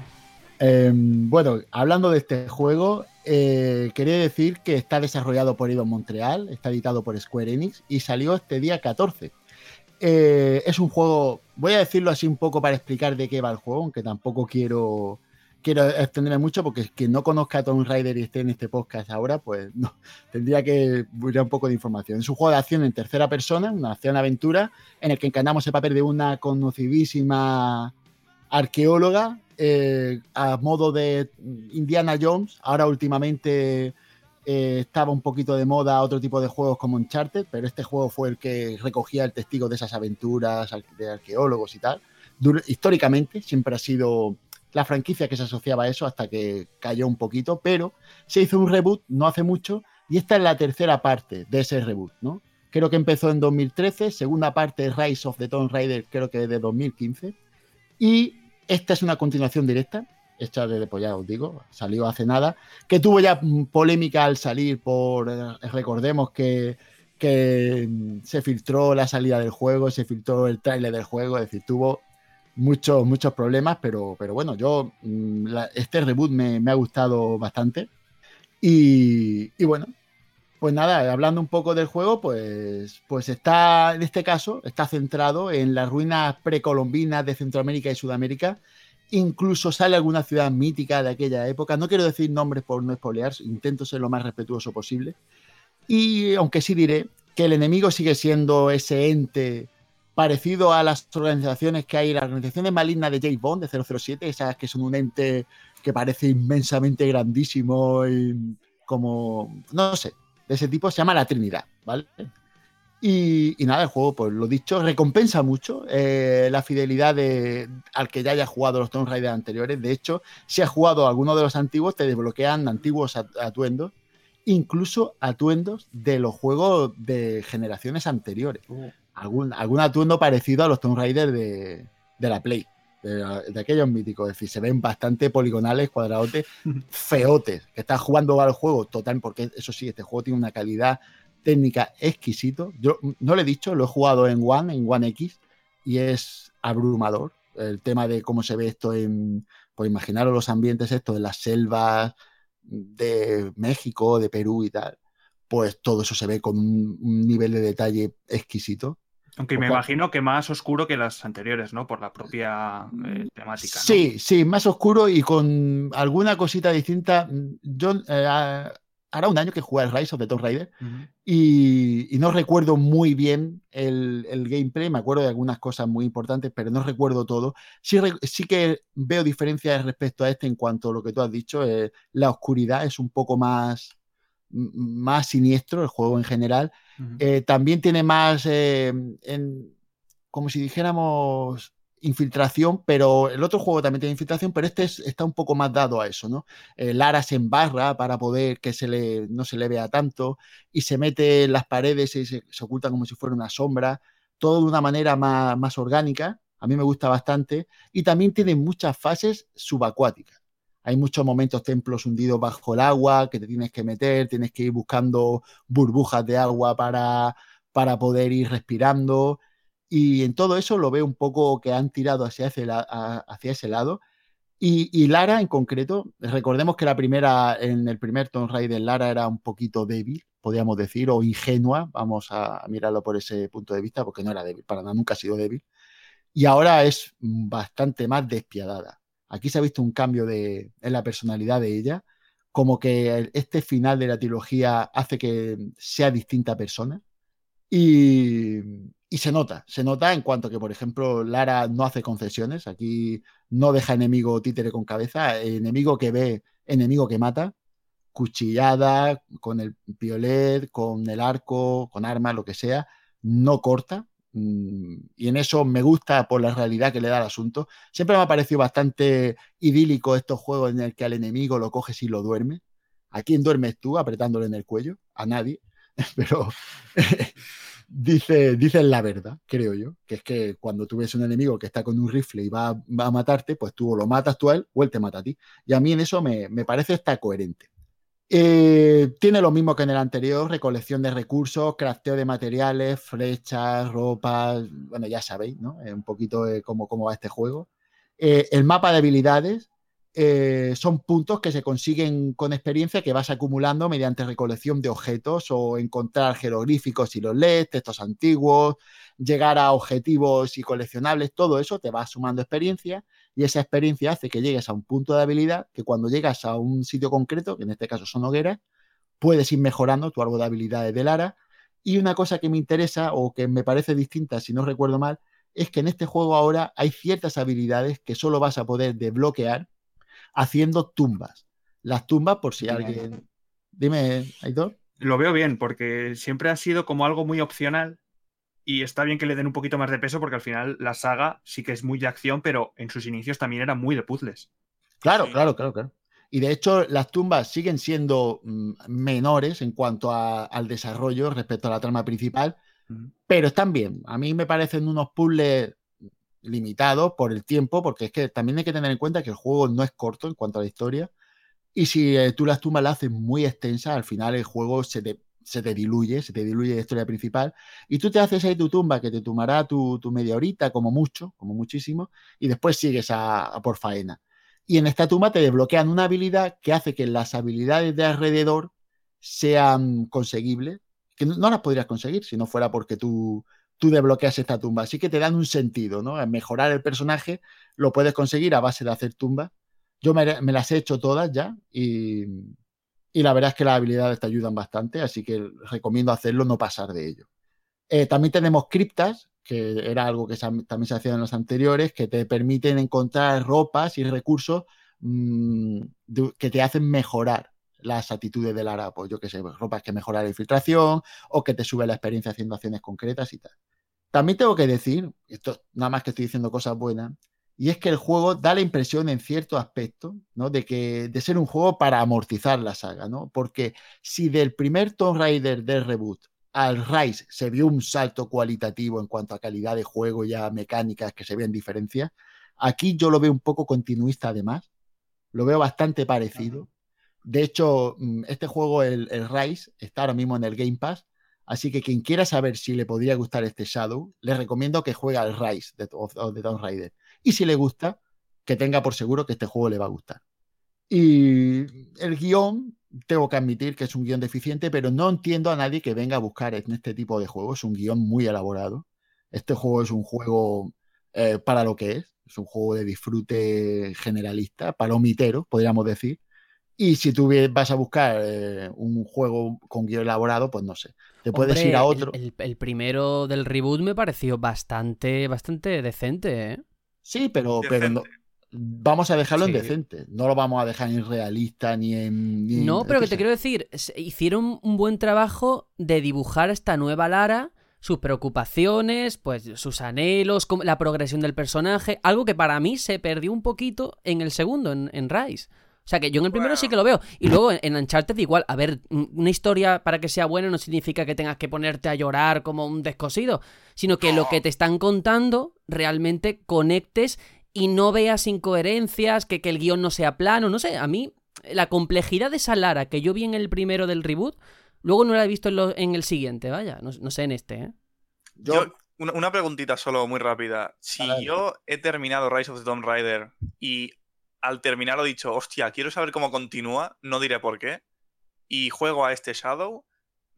Em, bueno, hablando de este juego, eh, quería decir que está desarrollado por Ido Montreal, está editado por Square Enix y salió este día 14. Eh, es un juego, voy a decirlo así un poco para explicar de qué va el juego, aunque tampoco quiero, quiero extenderme mucho porque quien no conozca a Tomb Raider y esté en este podcast ahora, pues no, tendría que buscar un poco de información. Es un juego de acción en tercera persona, una acción-aventura, en el que encarnamos el papel de una conocidísima arqueóloga eh, a modo de Indiana Jones, ahora últimamente eh, estaba un poquito de moda otro tipo de juegos como Uncharted, pero este juego fue el que recogía el testigo de esas aventuras de arqueólogos y tal. históricamente siempre ha sido la franquicia que se asociaba a eso hasta que cayó un poquito, pero se hizo un reboot no hace mucho y esta es la tercera parte de ese reboot, ¿no? Creo que empezó en 2013, segunda parte Rise of the Tomb Raider creo que de 2015 y esta es una continuación directa hecha de pues os digo, salió hace nada, que tuvo ya polémica al salir por, eh, recordemos que, que mm, se filtró la salida del juego, se filtró el tráiler del juego, es decir, tuvo muchos, muchos problemas, pero, pero bueno, yo, mm, este reboot me, ha gustado bastante. Y, y, bueno, pues nada, hablando un poco del juego, pues, pues está, en este caso, está centrado en las ruinas precolombinas de Centroamérica y Sudamérica, Incluso sale alguna ciudad mítica de aquella época. No quiero decir nombres por no espolear, intento ser lo más respetuoso posible. Y aunque sí diré que el enemigo sigue siendo ese ente parecido a las organizaciones que hay, las organizaciones malignas de James Bond, de 007, esas que son un ente que parece inmensamente grandísimo y como, no sé, de ese tipo, se llama la Trinidad, ¿vale? Y, nada, el juego, pues lo dicho, recompensa mucho eh, la fidelidad de, al que ya haya jugado los Tomb Raider anteriores. De hecho, si has jugado alguno de los antiguos, te desbloquean antiguos atuendos, incluso atuendos de los juegos de generaciones anteriores. Uh. Algún, algún atuendo parecido a los Tomb Raider de, la Play, de, aquellos míticos. Es decir, se ven bastante poligonales, cuadradotes, feotes, que estás jugando al juego total, porque eso sí, este juego tiene una calidad técnica exquisito. Yo no lo he dicho, lo he jugado en One, en One X, y es abrumador. El tema de cómo se ve esto en, pues imaginaros los ambientes estos en las selvas de México, de Perú y tal, pues todo eso se ve con un, nivel de detalle exquisito. Aunque me imagino que más oscuro que las anteriores, ¿no? Por la propia eh, temática. Sí, sí, más oscuro y con alguna cosita distinta. Yo eh, hará un año que jugué al Rise of the Tomb Raider y, no recuerdo muy bien el, gameplay, me acuerdo de algunas cosas muy importantes, pero no recuerdo todo. Sí, sí que veo diferencias respecto a este en cuanto a lo que tú has dicho, eh, la oscuridad es un poco más, más siniestro el juego en general. Eh, también tiene más, eh, como si dijéramos, infiltración, pero el otro juego también tiene infiltración, pero este está un poco más dado a eso, ¿no? Eh, Lara se embarra para poder que se le, no se le vea tanto y se mete en las paredes y se, oculta como si fuera una sombra, todo de una manera más, más orgánica, a mí me gusta bastante, y también tiene muchas fases subacuáticas. Hay muchos momentos templos hundidos bajo el agua que te tienes que meter, tienes que ir buscando burbujas de agua para, para poder ir respirando. Y en todo eso lo veo un poco que han tirado hacia ese, hacia ese lado. Y, Lara en concreto, recordemos que la primera, en el primer Tomb Raider, Lara era un poquito débil, podríamos decir, o ingenua, vamos a mirarlo por ese punto de vista, porque no era débil, para nada, nunca ha sido débil. Y ahora es bastante más despiadada. Aquí se ha visto un cambio de, en la personalidad de ella, como que este final de la trilogía hace que sea distinta persona. Y, y se nota, se nota en cuanto que, por ejemplo, Lara no hace concesiones, aquí no deja enemigo títere con cabeza, enemigo que ve, enemigo que mata, cuchillada, con el piolet, con el arco, con armas, lo que sea, no corta. Mm, y en eso me gusta por la realidad que le da al asunto. Siempre me ha parecido bastante idílico estos juegos en el que al enemigo lo coges y lo duerme. ¿A quién duermes tú apretándole en el cuello? A nadie. Pero dice, dicen la verdad, creo yo, que es que cuando tú ves un enemigo que está con un rifle y va, a matarte, pues tú lo matas tú a él o él te mata a ti. Y a mí en eso me, parece está coherente. Eh, tiene lo mismo que en el anterior, recolección de recursos, crafteo de materiales, flechas, ropas, bueno, ya sabéis, ¿no? un poquito cómo, cómo va este juego. Eh, el mapa de habilidades, eh, son puntos que se consiguen con experiencia que vas acumulando mediante recolección de objetos o encontrar jeroglíficos y los lees, textos antiguos, llegar a objetivos y coleccionables, todo eso te va sumando experiencia y esa experiencia hace que llegues a un punto de habilidad que cuando llegas a un sitio concreto, que en este caso son hogueras, puedes ir mejorando tu árbol de habilidades de Lara. Y una cosa que me interesa o que me parece distinta, si no recuerdo mal, es que en este juego ahora hay ciertas habilidades que solo vas a poder desbloquear haciendo tumbas. Las tumbas, por si alguien. Dime, Aitor. Lo veo bien, porque siempre ha sido como algo muy opcional y está bien que le den un poquito más de peso porque al final la saga sí que es muy de acción, pero en sus inicios también era muy de puzzles. Claro, claro, claro, claro. Y de hecho las tumbas siguen siendo mm, menores en cuanto al desarrollo respecto a la trama principal, pero están bien. A mí me parecen unos puzzles limitado por el tiempo, porque es que también hay que tener en cuenta que el juego no es corto en cuanto a la historia. Y si eh, tú las tumbas la haces muy extensa, al final el juego se te, se te diluye, se te diluye la historia principal. Y tú te haces ahí tu tumba, que te tomará tu, media horita, como mucho, como muchísimo, y después sigues a, por faena. Y en esta tumba te desbloquean una habilidad que hace que las habilidades de alrededor sean conseguibles, que no las podrías conseguir si no fuera porque tú tú desbloqueas esta tumba. Así que te dan un sentido, ¿no? mejorar el personaje lo puedes conseguir a base de hacer tumbas. Yo me, las he hecho todas ya y, la verdad es que las habilidades te ayudan bastante, así que recomiendo hacerlo, no pasar de ello. Eh, también tenemos criptas, que era algo que también se hacía en los anteriores, que te permiten encontrar ropas y recursos mm, que te hacen mejorar las actitudes del Lara, pues yo que sé, pues, ropas que mejorar la infiltración o que te sube la experiencia haciendo acciones concretas y tal. También tengo que decir, esto nada más que estoy diciendo cosas buenas, y es que el juego da la impresión en cierto aspecto, ¿no? De que de ser un juego para amortizar la saga, ¿no? Porque si del primer Tomb Raider del reboot al Rise se vio un salto cualitativo en cuanto a calidad de juego y a mecánicas que se ven diferencias, aquí yo lo veo un poco continuista además, lo veo bastante parecido. De hecho, mm, este juego, el, Rise, está ahora mismo en el Game Pass. Así que quien quiera saber si le podría gustar este Shadow, le recomiendo que juegue al Rise de, de Tomb Raider. Y si le gusta, que tenga por seguro que este juego le va a gustar. Y el guion, tengo que admitir que es un guion deficiente, pero no entiendo a nadie que venga a buscar en este tipo de juegos un guion muy elaborado. Este juego es un juego eh, para lo que es, es un juego de disfrute generalista, palomitero, podríamos decir. Y si tú vas a buscar eh, un juego con guion elaborado, pues no sé. Te puedes Hombre, ir a el- otro. El, el primero del reboot me pareció bastante, bastante decente, ¿eh? Sí, pero, pero no- vamos a dejarlo en Sí. decente. No lo vamos a dejar en realista ni en. ni- No, pero qué que te quiero decir, se- hicieron un buen trabajo de dibujar esta nueva Lara, sus preocupaciones, pues sus anhelos, la progresión del personaje, algo que para mí se perdió un poquito en el segundo, en, en Rise. O sea que yo en el primero sí que lo veo. Y luego en, Uncharted igual, a ver, una historia para que sea buena no significa que tengas que ponerte a llorar como un descosido, sino que lo que te están contando realmente conectes y no veas incoherencias, que, que el guion no sea plano, no sé, a mí la complejidad de esa Lara que yo vi en el primero del reboot, luego no la he visto en, lo- en el siguiente, vaya, no, no sé en este, ¿eh? Yo, Yo, una, una preguntita solo muy rápida. Si yo he terminado Rise of the Tomb Raider y al terminarlo he dicho, hostia, quiero saber cómo continúa, no diré por qué, y juego a este Shadow,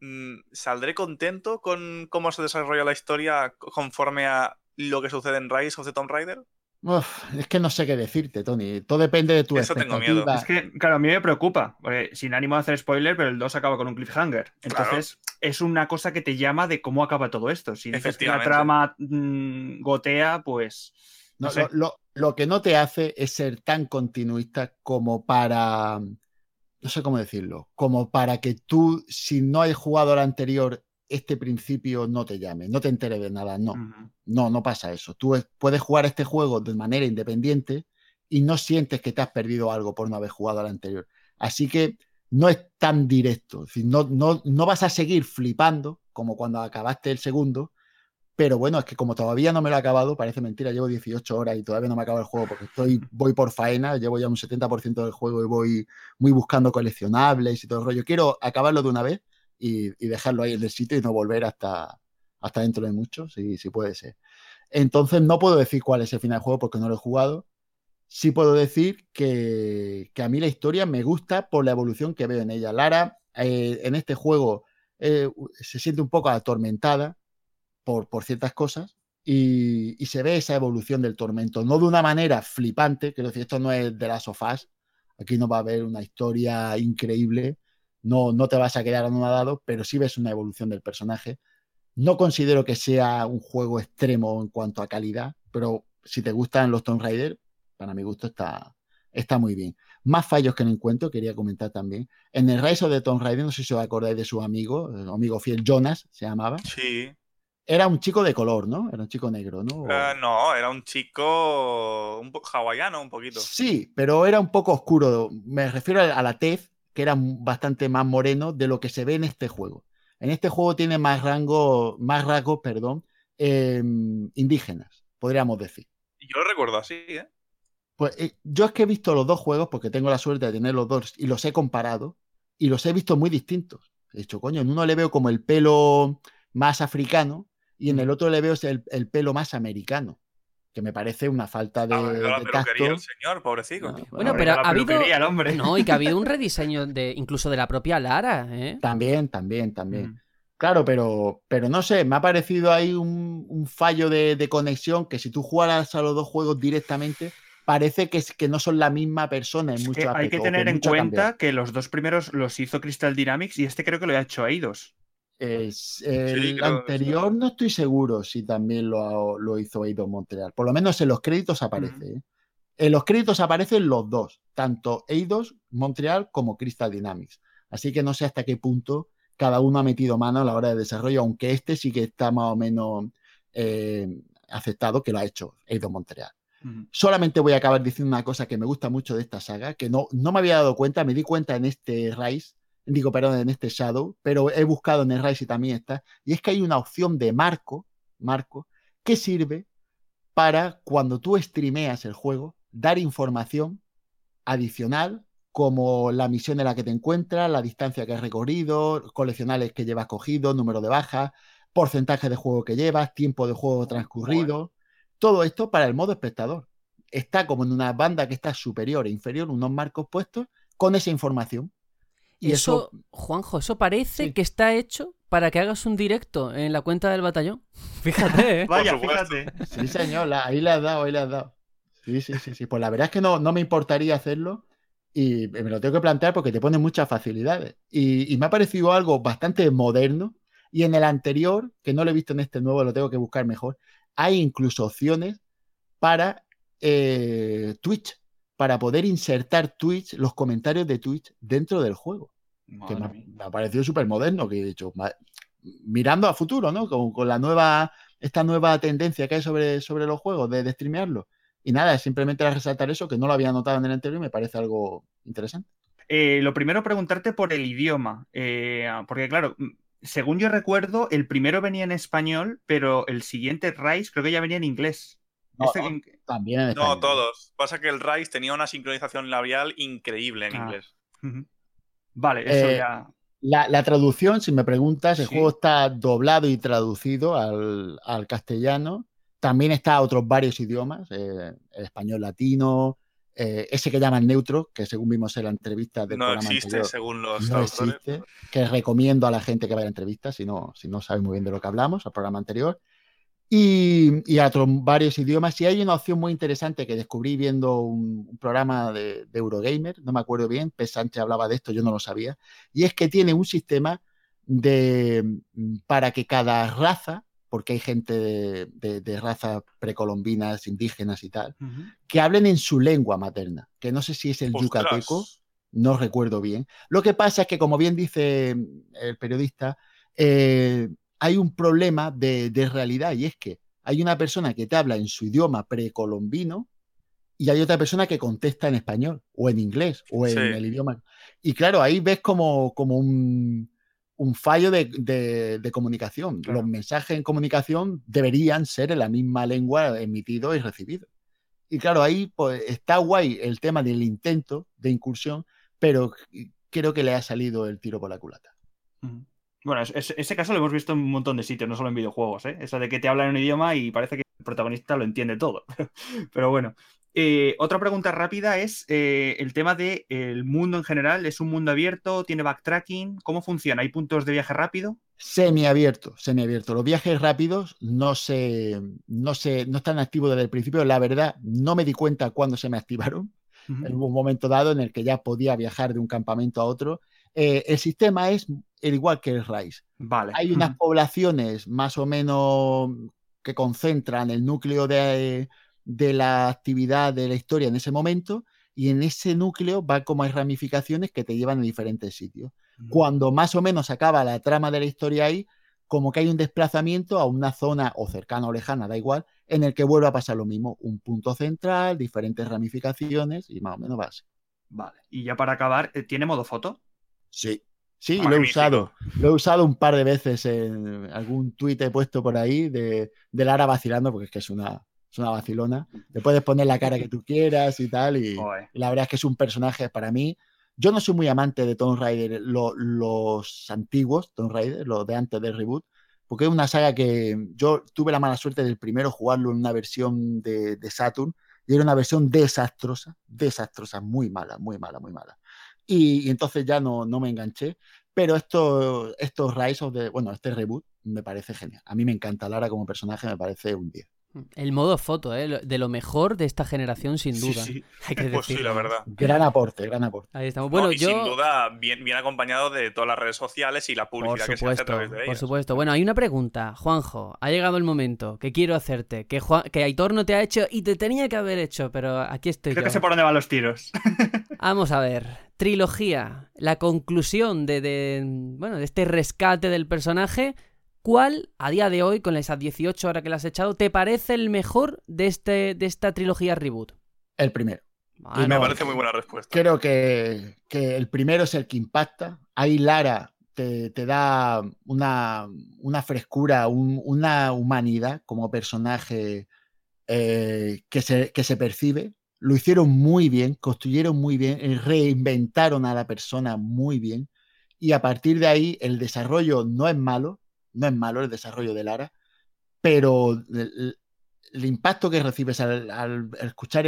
mm, ¿saldré contento con cómo se desarrolla la historia conforme a lo que sucede en Rise of the Tomb Raider? uf, es que no sé qué decirte, Tony. Todo depende de tu Eso tengo miedo. Es que, claro, a mí me preocupa, porque sin ánimo de hacer spoiler, pero el 2 acaba con un cliffhanger. Entonces, es una cosa que te llama de cómo acaba todo esto. Si dices que la trama mm, gotea, pues. No, No, sé. lo, lo- lo que no te hace es ser tan continuista como para, no sé cómo decirlo, como para que tú, si no has jugado al anterior, este principio no te llame, no te enteres de nada, no. No, no pasa eso. Tú es- puedes jugar este juego de manera independiente y no sientes que te has perdido algo por no haber jugado al anterior. Así que no es tan directo. Es decir, no, no, no vas a seguir flipando como cuando acabaste el segundo. Pero bueno, es que como todavía no me lo he acabado, parece mentira, llevo 18 horas y todavía no me acabo el juego porque estoy, voy por faena, llevo ya un 70% del juego y voy muy buscando coleccionables y todo el rollo. Quiero acabarlo de una vez y, dejarlo ahí en el sitio y no volver hasta, hasta dentro de mucho, si, puede ser. Entonces no puedo decir cuál es el final del juego porque no lo he jugado. Sí puedo decir que, que a mí la historia me gusta por la evolución que veo en ella. Lara eh, en este juego eh, se siente un poco atormentada por, ciertas cosas y, se ve esa evolución del tormento, no de una manera flipante, quiero decir, esto no es de las sofás, aquí no va a haber una historia increíble, no, no te vas a quedar anonadado, pero sí ves una evolución del personaje. No considero que sea un juego extremo en cuanto a calidad, pero si te gustan los Tomb Raider, para mi gusto está, está muy bien. Más fallos que no encuentro, quería comentar también. En el Rise of the Tomb Raider, no sé si os acordáis de su amigo, el amigo fiel Jonas se llamaba. Sí. Era un chico de color, ¿no? Era un chico negro, ¿no? Eh, no, era un chico un hawaiano, un poquito. Sí, pero era un poco oscuro. Me refiero a a la tez, que era bastante más moreno de lo que se ve en este juego. En este juego tiene más rango, más rasgos, perdón, eh, indígenas, podríamos decir. Yo lo recuerdo así, ¿eh? Pues eh, yo es que he visto los dos juegos porque tengo la suerte de tener los dos y los he comparado y los he visto muy distintos. He dicho, coño, en uno le veo como el pelo más africano y en el otro le veo el, el pelo más americano, que me parece una falta de, Ha venido a la de peluquería el tacto. señor, pobrecito. No, Bueno, Habrá pero la ha habido- el hombre. No, y que ha habido un rediseño de incluso de la propia Lara, ¿eh? También, también, también. Mm. Claro, pero, pero no sé, me ha parecido ahí un, un fallo de, de conexión que si tú jugaras a los dos juegos directamente, parece que, es, que no son la misma persona en Es muchos que hay que aspectos, tener en cambiado. cuenta que los dos primeros los hizo Crystal Dynamics y este creo que lo ha hecho Eidos. Es- el creo- anterior no estoy seguro si también lo, lo hizo Eidos Montreal. Por lo menos en los créditos aparece. ¿eh? En los créditos aparecen los dos, tanto Eidos Montreal como Crystal Dynamics. Así que no sé hasta qué punto cada uno ha metido mano a la hora de desarrollo, aunque este sí que está más o menos eh, aceptado que lo ha hecho Eidos Montreal. Solamente voy a acabar diciendo una cosa que me gusta mucho de esta saga, que no, no me había dado cuenta, me di cuenta en este Rise, digo, perdón, en este Shadow, pero he buscado en el Rise y también está, y es que hay una opción de marco, marco, que sirve para cuando tú streameas el juego, dar información adicional como la misión en la que te encuentras, la distancia que has recorrido, coleccionales que llevas cogido, número de bajas, porcentaje de juego que llevas, tiempo de juego transcurrido, todo esto para el modo espectador. Está como en una banda que está superior e inferior, unos marcos puestos con esa información. Y eso, eso, Juanjo, eso parece Sí. que está hecho para que hagas un directo en la cuenta del batallón. Fíjate, ¿eh? Vaya, fíjate. Sí, señor, la- ahí le has dado, ahí le has dado. Sí, sí, sí, sí. Pues la verdad es que no, no me importaría hacerlo y me lo tengo que plantear porque te pone muchas facilidades. Y, y me ha parecido algo bastante moderno. Y en el anterior, que no lo he visto en este nuevo, lo tengo que buscar mejor, hay incluso opciones para eh, Twitch, para poder insertar Twitch, los comentarios de Twitch dentro del juego. Que me, ha- mía. me ha parecido súper moderno, que he dicho, mirando a futuro, ¿no? Con, con la nueva, esta nueva tendencia que hay sobre, sobre los juegos de, de streamearlo. Y nada, simplemente era resaltar eso, que no lo había notado en el anterior y me parece algo interesante. Eh, lo primero, preguntarte por el idioma. eh, porque, claro, mm, según yo recuerdo, el primero venía en español, pero el siguiente, Rise, creo que ya venía en inglés. No, Este- no. También en No, todos. Pasa que el Rise tenía una sincronización labial increíble en Ah. inglés. Vale, eso Eh, ya. La, la traducción, si me preguntas, el Sí. juego está doblado y traducido al, al castellano. También está a otros varios idiomas, eh, el español latino, eh, ese que llaman neutro, que según vimos en la entrevista del No programa existe, anterior, según los no existe, que recomiendo a la gente que vaya a la entrevista, si no, si no sabe muy bien de lo que hablamos, al programa anterior. Y, y a otros varios idiomas. Y hay una opción muy interesante que descubrí viendo un, un programa de, de Eurogamer, no me acuerdo bien, P. Sánchez hablaba de esto, yo no lo sabía, y es que tiene un sistema de para que cada raza, porque hay gente de, de- de razas precolombinas, indígenas y tal, que hablen en su lengua materna, que no sé si es el Ostras. yucateco, no recuerdo bien. Lo que pasa es que, como bien dice el periodista, eh, hay un problema de, de realidad y es que hay una persona que te habla en su idioma precolombino y hay otra persona que contesta en español o en inglés o en Sí. el idioma. Y claro, ahí ves como, como un, un fallo de, de- de comunicación. Claro. Los mensajes en comunicación deberían ser en la misma lengua emitido y recibido. Y claro, ahí pues, está guay el tema del intento de incursión, pero creo que le ha salido el tiro por la culata. Bueno, es- es- ese caso lo hemos visto en un montón de sitios, no solo en videojuegos, ¿eh? Eso de que te hablan en un idioma y parece que el protagonista lo entiende todo. Pero bueno. Eh, otra pregunta rápida es eh, el tema del el mundo en general. ¿Es un mundo abierto? ¿Tiene backtracking? ¿Cómo funciona? ¿Hay puntos de viaje rápido? Semiabierto, semiabierto. Los viajes rápidos no se, no se, no están activos desde el principio. La verdad, no me di cuenta cuándo se me activaron. Hubo un momento dado en el que ya podía viajar de un campamento a otro. Eh, el sistema es el igual que el RISE. Vale. Hay unas poblaciones más o menos que concentran el núcleo de, de la actividad de la historia en ese momento y en ese núcleo va como hay ramificaciones que te llevan a diferentes sitios. Cuando más o menos acaba la trama de la historia ahí, como que hay un desplazamiento a una zona o cercana o lejana, da igual, en el que vuelve a pasar lo mismo, un punto central, diferentes ramificaciones y más o menos va así. Vale. Y ya para acabar, ¿eh, ¿tiene modo foto? Sí. Sí, lo he usado. Lo he usado un par de veces en algún tuit he puesto por ahí de, de Lara vacilando, porque es que es una, es una vacilona. Le puedes poner la cara que tú quieras y tal, y, la verdad es que es un personaje para mí. Yo no soy muy amante de Tomb Raider, lo- los antiguos Tomb Raider, los de antes del reboot, porque es una saga que yo tuve la mala suerte del primero jugarlo en una versión de, de Saturn, y era una versión desastrosa, desastrosa, muy mala, muy mala, muy mala. Y, entonces ya no, no me enganché. Pero esto, estos Rise of the, bueno, este reboot me parece genial. A mí me encanta Lara como personaje, me parece un 10. El modo foto, ¿eh? De lo mejor de esta generación, sin duda. sí. Hay que Pues sí, la verdad. Gran aporte, gran aporte. Ahí estamos. No, Bueno, y yo. sin duda, bien, bien acompañado de todas las redes sociales y la Por publicidad que se hace a supuesto, través de por supuesto. Bueno, hay una pregunta, Juanjo. Ha llegado el momento que quiero hacerte, que, Juan- que Aitor no te ha hecho y te tenía que haber hecho, pero aquí estoy Creo yo. que sé por dónde van los tiros. Vamos a ver. Trilogía. La conclusión de, de, bueno, de este rescate del personaje. ¿Cuál, a día de hoy, con esas 18 horas que le has echado, te parece el mejor de, este, de esta trilogía reboot? El primero. Ah, Me no, parece muy buena respuesta. Creo que, que el primero es el que impacta. Ahí Lara te, te da una, una frescura, un- una humanidad como personaje eh, que, se, que se percibe. Lo hicieron muy bien, construyeron muy bien, eh, reinventaron a la persona muy bien. Y a partir de ahí el desarrollo no es malo, no es malo el desarrollo de Lara, pero el, impacto que recibes al, escuchar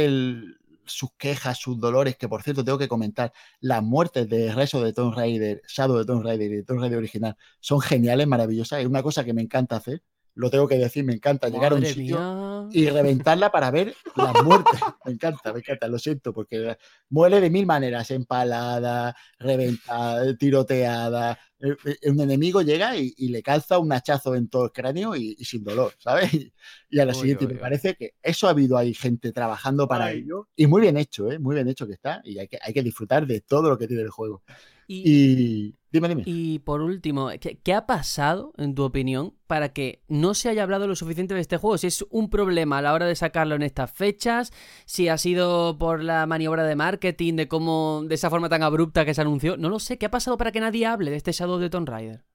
sus quejas, sus dolores, que por cierto tengo que comentar, las muertes de Reso de Tomb Raider, Shadow de Tomb Raider y Tomb Raider original son geniales, maravillosas, es una cosa que me encanta hacer lo tengo que decir, me encanta llegar a un sitio y reventarla para ver las muertes. Me encanta, me encanta, lo siento, porque muere de mil maneras, empalada, reventada, tiroteada. Eh, eh, un enemigo llega y, le calza un hachazo en todo el cráneo y, sin dolor, ¿sabes? Y, a la siguiente, me parece que eso ha habido ahí gente trabajando para ello y muy bien hecho, ¿eh? Muy bien hecho que está y hay que, hay que disfrutar de todo lo que tiene el juego. Y, dime, dime. Y por último, ¿qué, ha pasado, en tu opinión, para que no se haya hablado lo suficiente de este juego? Si es un problema a la hora de sacarlo en estas fechas, si ha sido por la maniobra de marketing, de cómo, de esa forma tan abrupta que se anunció, no lo sé. ¿Qué ha pasado para que nadie hable de este Shadow de Tomb Raider?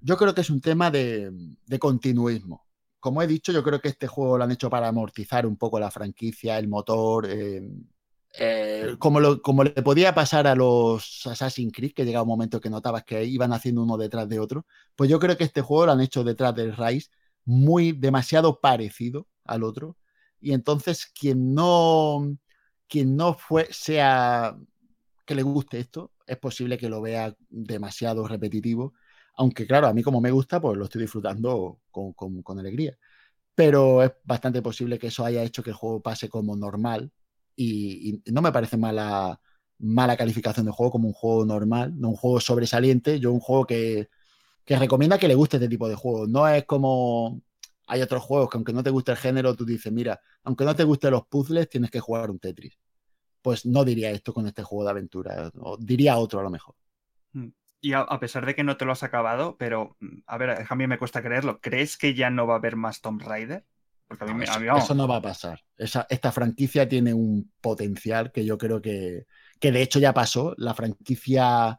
Yo creo que es un tema de, continuismo. Como he dicho, yo creo que este juego lo han hecho para amortizar un poco la franquicia, el motor. Eh, eh, como, lo, como, le podía pasar a los Assassin's Creed, que llegaba un momento que notabas que iban haciendo uno detrás de otro, pues yo creo que este juego lo han hecho detrás del Rise muy demasiado parecido al otro. Y entonces quien no, quien no fue, sea que le guste esto, es posible que lo vea demasiado repetitivo. Aunque claro, a mí como me gusta, pues lo estoy disfrutando con, con alegría. Pero es bastante posible que eso haya hecho que el juego pase como normal y, no me parece mala, mala calificación de juego como un juego normal, no un juego sobresaliente, yo un juego que, que recomienda que le guste este tipo de juegos. No es como hay otros juegos que aunque no te guste el género, tú dices, mira, aunque no te gusten los puzzles, tienes que jugar un Tetris. Pues no diría esto con este juego de aventura, o diría otro a lo mejor. Mm. Y a, pesar de que no te lo has acabado, pero mm, a ver, a mí me cuesta creerlo, ¿crees que ya no va a haber más Tomb Raider? Eso, no va a pasar. esta franquicia tiene un potencial que yo creo que, que de hecho ya pasó. La franquicia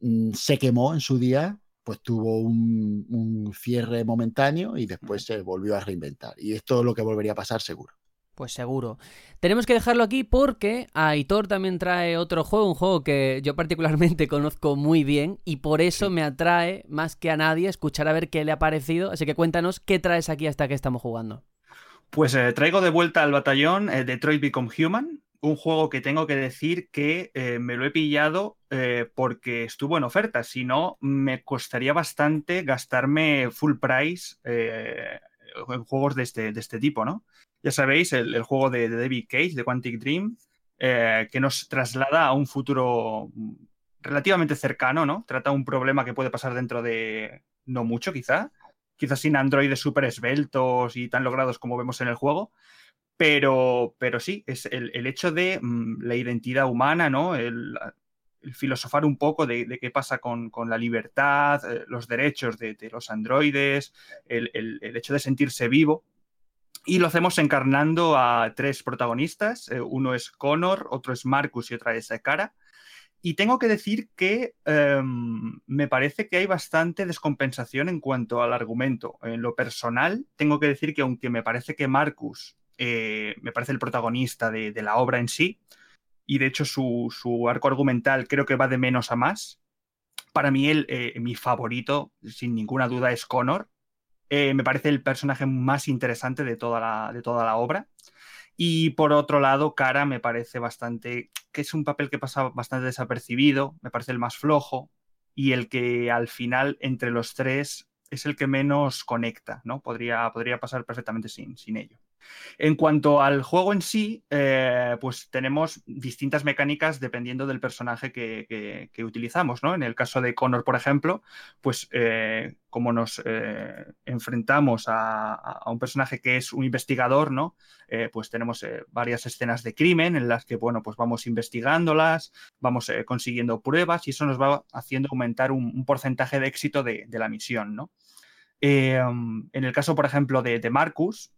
mm, se quemó en su día, pues tuvo un, un, cierre momentáneo y después se volvió a reinventar. Y esto es lo que volvería a pasar seguro. Pues seguro. Tenemos que dejarlo aquí porque Aitor también trae otro juego, un juego que yo particularmente conozco muy bien y por eso me atrae más que a nadie escuchar a ver qué le ha parecido. Así que cuéntanos qué traes aquí hasta que estamos jugando. Pues eh, traigo de vuelta al batallón eh, Detroit Become Human, un juego que tengo que decir que eh, me lo he pillado porque estuvo en oferta, si no me costaría bastante gastarme full price en juegos de este, de este, tipo, ¿no? Ya sabéis, el, juego de, de, David Cage, de Quantic Dream, que nos traslada a un futuro relativamente cercano, ¿no? Trata un problema que puede pasar dentro de no mucho, quizá, quizás sin androides súper esbeltos y tan logrados como vemos en el juego, pero, pero sí, es el, hecho de mm, la identidad humana, ¿no? El, filosofar un poco de, qué pasa con, la libertad, eh, los derechos de, los androides, el, hecho de sentirse vivo. Y lo hacemos encarnando a tres protagonistas. Eh, uno es Connor, otro es Marcus y otra es Cara. Y tengo que decir que em, me parece que hay bastante descompensación en cuanto al argumento. En lo personal, tengo que decir que aunque me parece que Marcus eh, me parece el protagonista de, la obra en sí, y de hecho su, arco argumental creo que va de menos a más, para mí el, eh, mi favorito, sin ninguna duda, es Connor. Eh, me parece el personaje más interesante de toda la, de toda la obra. Y por otro lado, Cara me parece bastante, que es un papel que pasa bastante desapercibido, me parece el más flojo y el que al final entre los tres es el que menos conecta, ¿no? Podría, podría pasar perfectamente sin, sin ello. En cuanto al juego en sí, eh, pues tenemos distintas mecánicas dependiendo del personaje que, utilizamos, ¿no? En el caso de Connor, por ejemplo, pues eh, como nos eh, enfrentamos a, un personaje que es un investigador, ¿no? pues tenemos varias escenas de crimen en las que, bueno, pues vamos investigándolas, vamos consiguiendo pruebas y eso nos va haciendo aumentar un, porcentaje de éxito de, la misión, ¿no? en el caso, por ejemplo, de, de Marcus,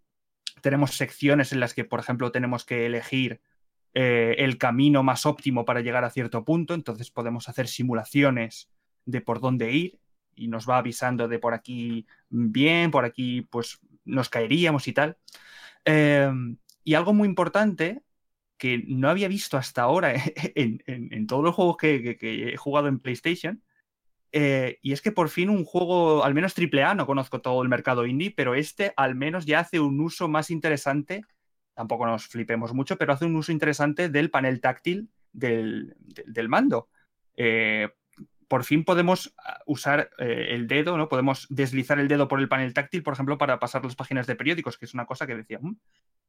tenemos secciones en las que, por ejemplo, tenemos que elegir eh, el camino más óptimo para llegar a cierto punto, entonces podemos hacer simulaciones de por dónde ir y nos va avisando de por aquí bien, por aquí pues nos caeríamos y tal. Em, y algo muy importante que no había visto hasta ahora en, todos los juegos que, he jugado en PlayStation eh, y es que por fin un juego, al menos AAA, no conozco todo el mercado indie, pero este al menos ya hace un uso más interesante tampoco nos flipemos mucho, pero hace un uso interesante del panel táctil del, del mando. Eh, por fin podemos ah, usar eh, el dedo, ¿no? Podemos deslizar el dedo por el panel táctil, por ejemplo, para pasar las páginas de periódicos, que es una cosa que decía, mm,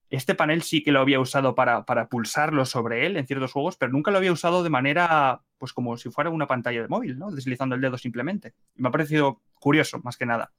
este panel sí que lo había usado para, pulsarlo sobre él en ciertos juegos, pero nunca lo había usado de manera, pues como si fuera una pantalla de móvil, ¿no? Deslizando el dedo simplemente. me ha parecido curioso, más que nada.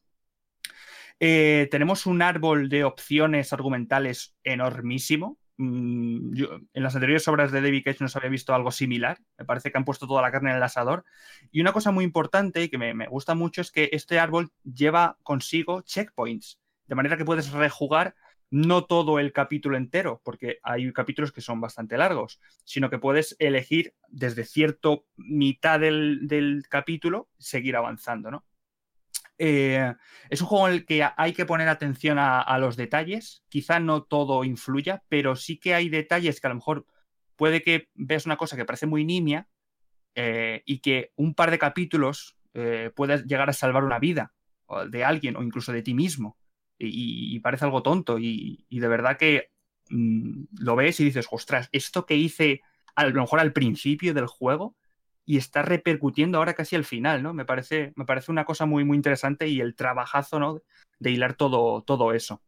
Eh, tenemos un árbol de opciones argumentales enormísimo. Mm, en las anteriores obras de David Cage no se había visto algo similar. Me parece que han puesto toda la carne en el asador. Y una cosa muy importante y que me, gusta mucho es que este árbol lleva consigo checkpoints, de manera que puedes rejugar no todo el capítulo entero, porque hay capítulos que son bastante largos, sino que puedes elegir desde cierto mitad del, del capítulo seguir avanzando, ¿no? Eh, es un juego en el que hay que poner atención a, los detalles. Quizá no todo influya, pero sí que hay detalles que a lo mejor puede que veas una cosa que parece muy nimia eh, y que un par de capítulos eh, puedas llegar a salvar una vida de alguien o incluso de ti mismo. Y, parece algo tonto. Y, de verdad que mm, lo ves y dices, ostras, esto que hice a lo mejor al principio del juego y está repercutiendo ahora casi al final, ¿no? Me parece, me parece una cosa muy, muy interesante y el trabajazo, ¿no? De hilar todo, todo eso.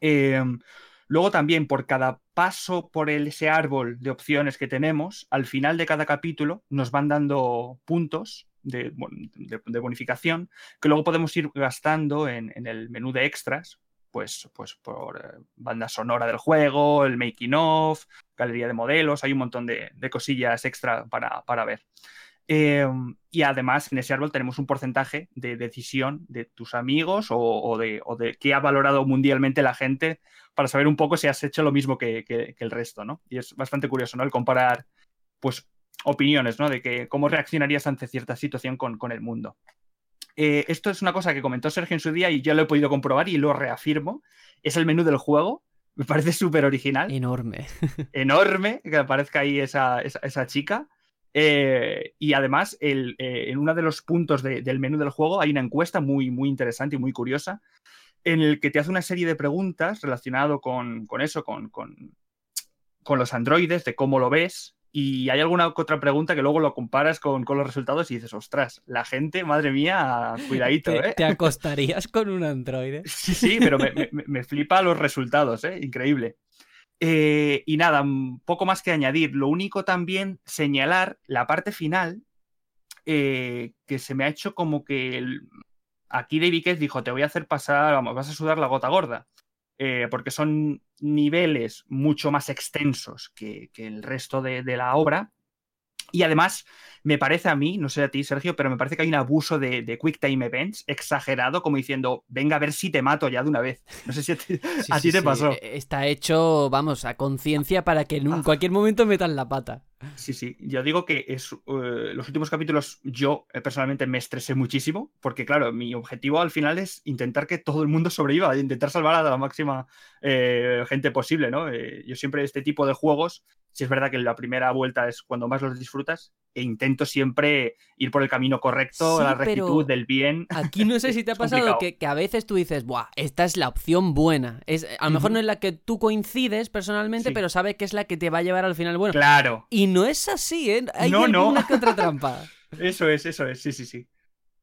Em, luego también, por cada paso por ese árbol de opciones que tenemos, al final de cada capítulo nos van dando puntos de, bonificación que luego podemos ir gastando en, el menú de extras, pues, pues por eh, banda sonora del juego, el making of, galería de modelos, hay un montón de, cosillas extra para, ver. Em, y además en ese árbol tenemos un porcentaje de decisión de tus amigos o, de, o, de, qué ha valorado mundialmente la gente para saber un poco si has hecho lo mismo que, el resto, ¿no? Y es bastante curioso, ¿no? El comparar, pues, opiniones, ¿no? De que cómo reaccionarías ante cierta situación con, con el mundo. Eh, esto es una cosa que comentó Sergio en su día y yo lo he podido comprobar y lo reafirmo. Es el menú del juego me parece súper original. Enorme. Enorme que aparezca ahí esa, chica. Eh, y además, eh, en uno de los puntos del menú del juego hay una encuesta muy, muy interesante y muy curiosa en el que te hace una serie de preguntas relacionado con, eso, con, con, con, los androides, de cómo lo ves, y hay alguna otra pregunta que luego lo comparas con, los resultados y dices, ostras, la gente, madre mía, cuidadito, ¿Te, ¿eh? ¿Te acostarías con un androide? Sí, sí, pero me, flipa los resultados, ¿eh? Increíble. Eh, y nada, poco más que añadir. Lo único también señalar la parte final, eh, que se me ha hecho como que aquí David Cage dijo, te voy a hacer pasar, vamos, vas a sudar la gota gorda. Eh, porque son niveles mucho más extensos que, el resto de, la obra. Y además, me parece a mí, no sé a ti, Sergio, pero me parece que hay un abuso de, de Quick Time Events exagerado, como diciendo, venga a ver si te mato ya de una vez. No sé si a ti, te pasó. E, está hecho, vamos, a conciencia para que en cualquier momento metan la pata. Sí, sí. Yo digo que es, eh, los últimos capítulos yo eh, personalmente me estresé muchísimo, porque claro, mi objetivo al final es intentar que todo el mundo sobreviva, intentar salvar a la máxima eh, gente posible, ¿no? yo siempre este tipo de juegos si es verdad que la primera vuelta es cuando más los disfrutas, e intento siempre ir por el camino correcto, la rectitud, del bien. Aquí no sé si te ha pasado que, a veces tú dices, Buah, esta es la opción buena. Es, a lo mejor no es la que tú coincides personalmente, pero sabes que es la que te va a llevar al final bueno. Claro. Y no es así, ¿eh? Hay no, alguna que otra trampa. eso es, eso es, sí, sí, sí.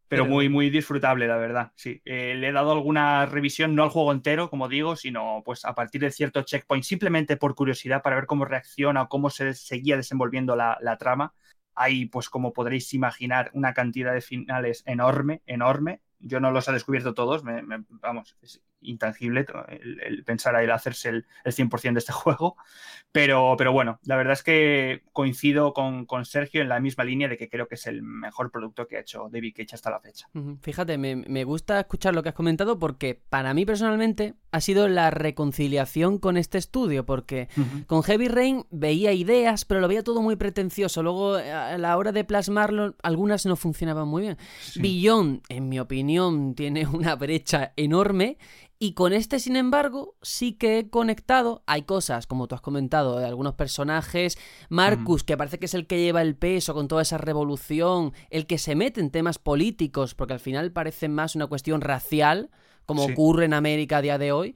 Pero, muy, muy disfrutable, la verdad. Sí. Eh, le he dado alguna revisión, no al juego entero, como digo, sino pues a partir de cierto checkpoint, simplemente por curiosidad, para ver cómo reacciona o cómo se seguía desenvolviendo la, la trama. Hay, pues como podréis imaginar, una cantidad de finales enorme, enorme. Yo no los he descubierto todos, vamos, es intangible el, pensar a él hacerse el, el 100% de este juego. Pero, pero bueno, la verdad es que coincido con, con, Sergio en la misma línea de que creo que es el mejor producto que ha hecho David Cage hasta la fecha. Fíjate, me, me gusta escuchar lo que has comentado porque para mí personalmente ha sido la reconciliación con este estudio, porque con Heavy Rain veía ideas, pero lo veía todo muy pretencioso. Luego, a la hora de plasmarlo, algunas no funcionaban muy bien. Billón, en mi opinión, tiene una brecha enorme. Y con este, sin embargo, sí que he conectado. Hay cosas, como tú has comentado, de algunos personajes. Marcus, que parece que es el que lleva el peso con toda esa revolución, el que se mete en temas políticos, porque al final parece más una cuestión racial como ocurre en América a día de hoy.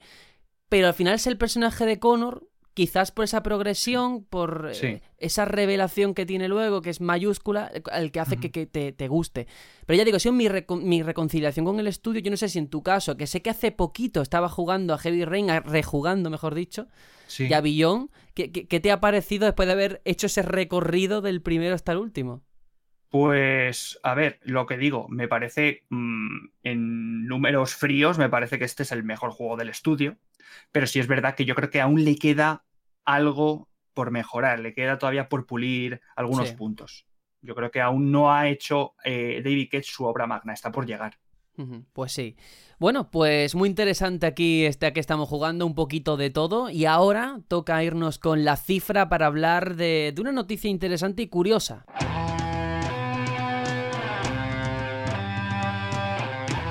pero al final es el personaje de Connor quizás por esa progresión, por eh, esa revelación que tiene luego, que es mayúscula, el que hace que, te, guste. Pero ya digo, ha sido mi, mi, reconciliación con el estudio. Yo no sé si en tu caso, que sé que hace poquito estaba jugando a Heavy Rain, rejugando, mejor dicho, y a Billón, ¿qué, te ha parecido después de haber hecho ese recorrido del primero hasta el último? Pues, a ver, lo que digo, me parece, mm, en números fríos, me parece que este es el mejor juego del estudio, pero sí es verdad que yo creo que aún le queda algo por mejorar, le queda todavía por pulir algunos puntos. Yo creo que aún no ha hecho eh, David Cage su obra magna, está por llegar. Pues sí. Bueno, pues muy interesante aquí este que estamos jugando, un poquito de todo. Y ahora toca irnos con la cifra para hablar de, de una noticia interesante y curiosa.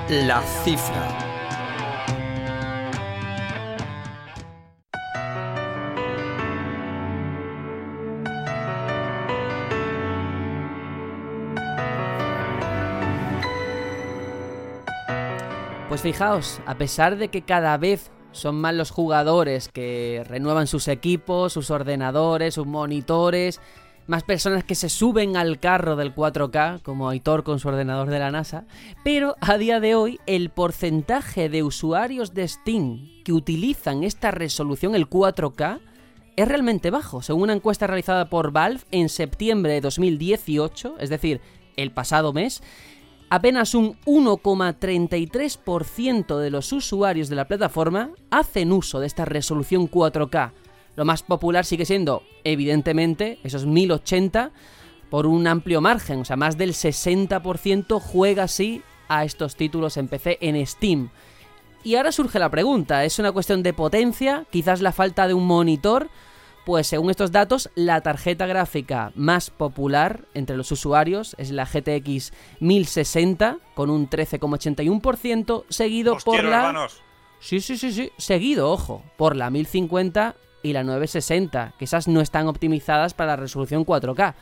La cifra. Pues fijaos, a pesar de que cada vez son más los jugadores que renuevan sus equipos, sus ordenadores, sus monitores, más personas que se suben al carro del 4K, como Aitor con su ordenador de la NASA, pero a día de hoy el porcentaje de usuarios de Steam que utilizan esta resolución, el 4K, es realmente bajo, según una encuesta realizada por Valve en septiembre de 2018, es decir, el pasado mes, apenas un 1,33% de los usuarios de la plataforma hacen uso de esta resolución 4K. Lo más popular sigue siendo, evidentemente, esos 1080 por un amplio margen, o sea, más del 60% juega así a estos títulos en PC en Steam. Y ahora surge la pregunta, ¿es una cuestión de potencia? ¿Quizás la falta de un monitor? Pues según estos datos, la tarjeta gráfica más popular entre los usuarios es la GTX 1060 con un 13,81%, seguido por la... Sí, sí, sí, sí, seguido, ojo, por la 1050 y la 960, que esas no están optimizadas para la resolución 4K.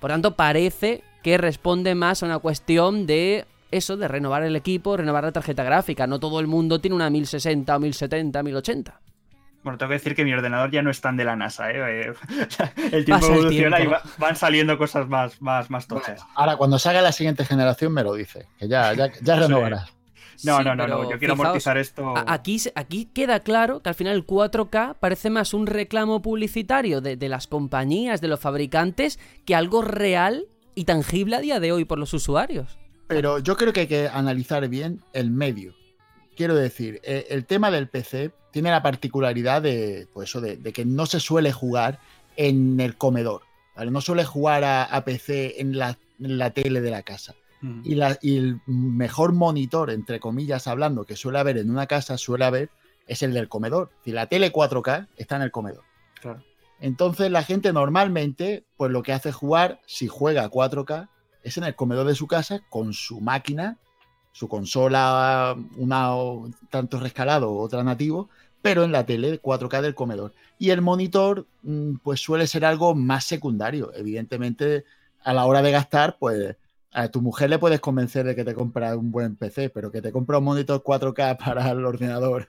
Por tanto, parece que responde más a una cuestión de eso, de renovar el equipo, renovar la tarjeta gráfica. No todo el mundo tiene una 1060 o 1070, 1080. Bueno, tengo que decir que mi ordenador ya no es tan de la NASA, ¿eh? El tiempo evoluciona y van saliendo cosas más, más, más tochas. ahora, cuando salga la siguiente generación, me lo dice, que ya, ya, ya renovarás. No, no, no, no, yo quiero amortizar esto. Aquí, aquí queda claro que al final el 4K parece más un reclamo publicitario de, de las compañías, de los fabricantes, que algo real y tangible a día de hoy por los usuarios. Pero yo creo que hay que analizar bien el medio. Quiero decir, eh, el tema del PC tiene la particularidad de, pues de, que no se suele jugar en el comedor. No suele jugar a, PC en la, tele de la casa. Mm. Y, y, el mejor monitor, entre comillas hablando, que suele haber en una casa, suele haber, es el del comedor. Si la tele 4K está en el comedor. Entonces la gente normalmente, pues lo que hace jugar, si juega a 4K, es en el comedor de su casa con su máquina su consola, una tanto rescalado, otra nativo, pero en la tele 4K del comedor. Y el monitor, mm, pues suele ser algo más secundario. Evidentemente, a la hora de gastar, pues a tu mujer le puedes convencer de que te compra un buen PC, pero que te compra un monitor 4K para el ordenador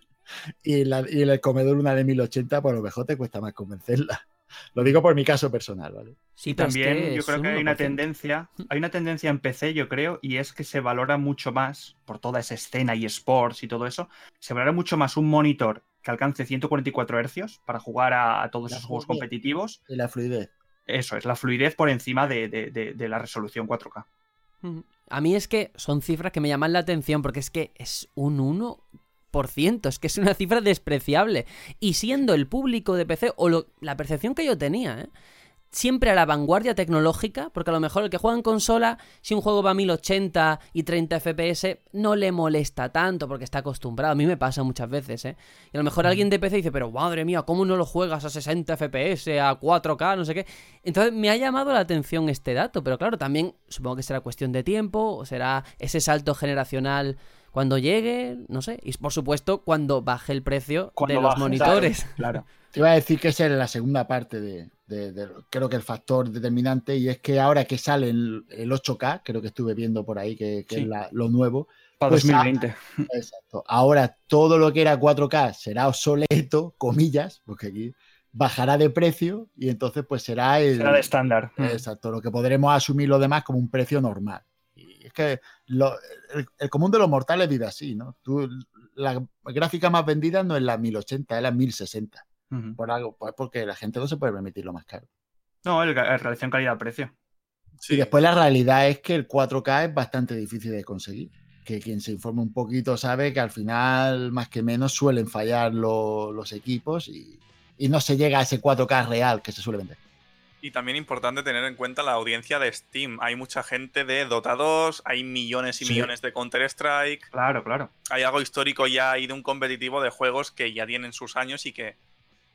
y, la, y el comedor una de 1080, pues a lo mejor te cuesta más convencerla. Lo digo por mi caso personal, ¿vale? Sí, también yo creo que hay una tendencia, hay una tendencia en PC, yo creo, y es que se valora mucho más, por toda esa escena y sports y todo eso, se valora mucho más un monitor que alcance 144 Hz para jugar a, todos esos juegos competitivos. Y la fluidez. Eso, es la fluidez por encima de, la resolución 4K. A mí es que son cifras que me llaman la atención porque es que es un 1 es que es una cifra despreciable. Y siendo el público de PC, o la percepción que yo tenía, ¿eh? siempre a la vanguardia tecnológica, porque a lo mejor el que juega en consola, si un juego va a 1080 y 30 FPS, no le molesta tanto porque está acostumbrado. A mí me pasa muchas veces, ¿eh? Y a lo mejor alguien de PC dice, pero madre mía, ¿cómo no lo juegas a 60 FPS, a 4K, no sé qué? Entonces me ha llamado la atención este dato, pero claro, también supongo que será cuestión de tiempo, o será ese salto generacional cuando llegue, no sé, y por supuesto cuando baje el precio de los monitores. Claro, Te iba a decir que esa es la segunda parte de, creo que el factor determinante, y es que ahora que sale el, 8K, creo que estuve viendo por ahí que, es lo nuevo, Para Pues, 2020. Exacto. Ahora todo lo que era 4K será obsoleto, comillas, porque aquí bajará de precio y entonces pues será el... Será de estándar. Exacto, lo que podremos asumir lo demás como un precio normal. Es que lo- el, el común de los mortales vive así, ¿no? Tú, la gráfica más vendida no es la 1080, es la 1060. Ujú. Por algo, pues porque la gente no se puede permitir lo más caro. No, el, el relación calidad-precio. Sí. Y después la realidad es que el 4K es bastante difícil de conseguir. Que quien se informe un poquito sabe que al final, más que menos, suelen fallar lo- los equipos y, y no se llega a ese 4K real que se suele vender. Y también importante tener en cuenta la audiencia de Steam. Hay mucha gente de Dota 2, hay millones y Sí. millones de Counter-Strike. Claro, claro. Hay algo histórico ya ahí de un competitivo de juegos que ya tienen sus años y que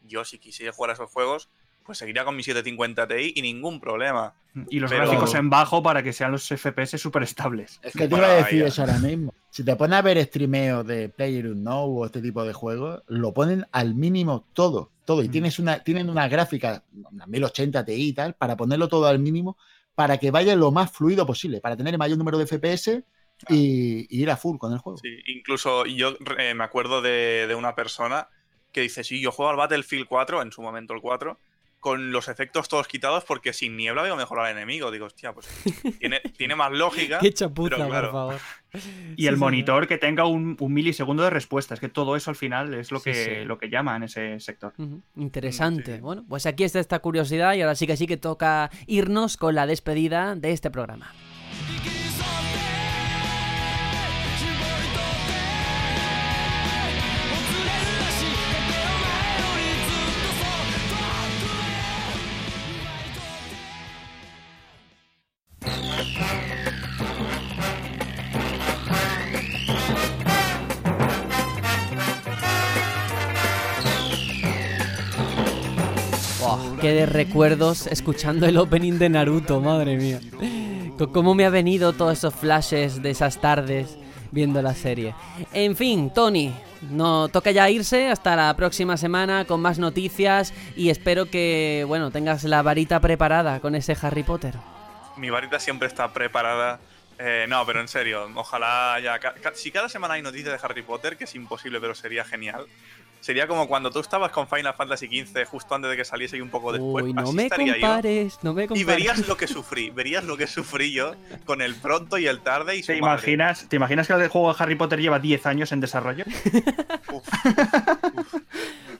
yo, si quisiera jugar a esos juegos, pues seguiría con mi 750 Ti y ningún problema. Y los Pero- gráficos en bajo para que sean los FPS súper estables. Es que te iba a decir eso ahora mismo. Si te pones a ver streameo de PlayerUnknown o este tipo de juegos, lo ponen al mínimo todo, todo. Y tienes una, tienen una gráfica, una 1080 Ti y tal, para ponerlo todo al mínimo, para que vaya lo más fluido posible, para tener el mayor número de FPS y, y ir a full con el juego. Sí, incluso yo eh, me acuerdo de, de una persona que dice, sí, yo juego al Battlefield 4, en su momento el 4, con los efectos todos quitados porque sin niebla veo mejor al enemigo. Digo, hostia, pues tiene, tiene más lógica. Qué chapuza, pero claro. por favor. Y Sí, el sí, monitor que tenga un, un milisegundo de respuesta. Es que todo eso al final es lo Sí, que, sí. lo que llama en ese sector. Ujú, Interesante. sí. Bueno, pues aquí está esta curiosidad y ahora sí que sí que toca irnos con la despedida de este programa. Qué de recuerdos escuchando el opening de Naruto, madre mía. Cómo me ha venido todos esos flashes de esas tardes viendo la serie. En fin, Tony, no toca ya irse hasta la próxima semana con más noticias y espero que, bueno, tengas la varita preparada con ese Harry Potter. Mi varita siempre está preparada. Eh, no, pero en serio, ojalá ya. si cada semana hay noticias de Harry Potter, que es imposible, pero sería genial. Sería como cuando tú estabas con Final Fantasy XV justo antes de que saliese y un poco después. Uy, no Así me estaría yo. compares, no me compares. Y verías lo que sufrí, verías lo que sufrí yo con el pronto y el tarde y su ¿Te madre. imaginas, ¿Te imaginas que el juego de Harry Potter lleva 10 años en desarrollo? Uf,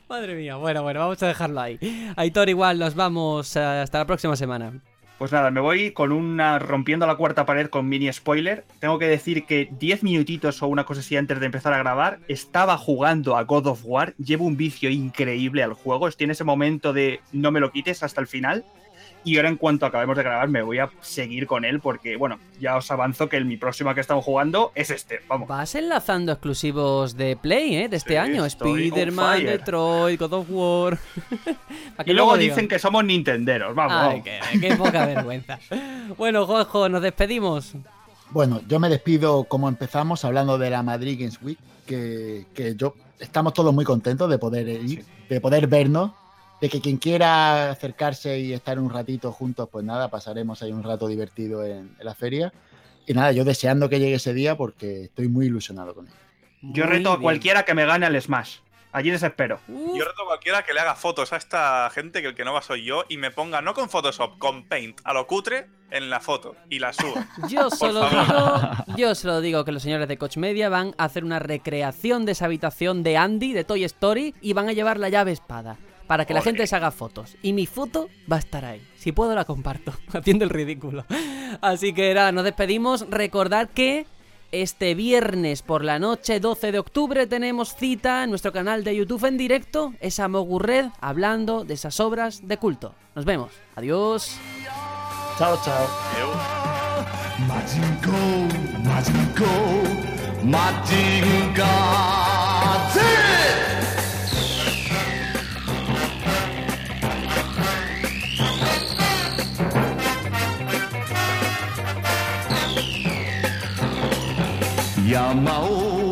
Madre mía, bueno, bueno, vamos a dejarlo ahí. Aitor, igual, nos vamos eh, hasta la próxima semana. Pues nada, me voy con una rompiendo la cuarta pared con mini spoiler. Tengo que decir que 10 minutitos o una cosa así antes de empezar a grabar, estaba jugando a God of War. Llevo un vicio increíble al juego. Estoy en ese momento de no me lo quites hasta el final. Y ahora en cuanto acabemos de grabar me voy a seguir con él porque, bueno, ya os avanzo que el, mi próxima que estamos jugando es este. Vamos. Vas enlazando exclusivos de Play, ¿eh? De este Sí, año. Spider-Man. Detroit, God of War. Y luego dicen que somos nintenderos. Vamos. Ay, vamos. qué, qué poca vergüenza. Bueno, Juanjo, nos despedimos. Bueno, yo me despido como empezamos hablando de la Madrid Games Week, que, que yo estamos todos muy contentos de poder ir, de poder vernos, de que quien quiera acercarse y estar un ratito juntos, pues nada, pasaremos ahí un rato divertido en, en la feria. Y nada, yo deseando que llegue ese día porque estoy muy ilusionado con él. Yo Muy reto a cualquiera que me gane al Smash. Allí les espero. Yo reto a cualquiera que le haga fotos a esta gente, que el que no va soy yo, y me ponga no con Photoshop, con Paint, a lo cutre en la foto y la suba. Yo solo favor. digo, yo solo digo que los señores de Coach Media van a hacer una recreación de esa habitación de Andy de Toy Story y van a llevar la llave espada para que la gente se haga fotos. Y mi foto va a estar ahí. Si puedo la comparto, haciendo el ridículo. Así que nada, nos despedimos. Recordad que este viernes por la noche, 12 de octubre, tenemos cita en nuestro canal de YouTube en directo. Es a Mogurred hablando de esas obras de culto. Nos vemos. Adiós. Chao, chao. Eu. 山を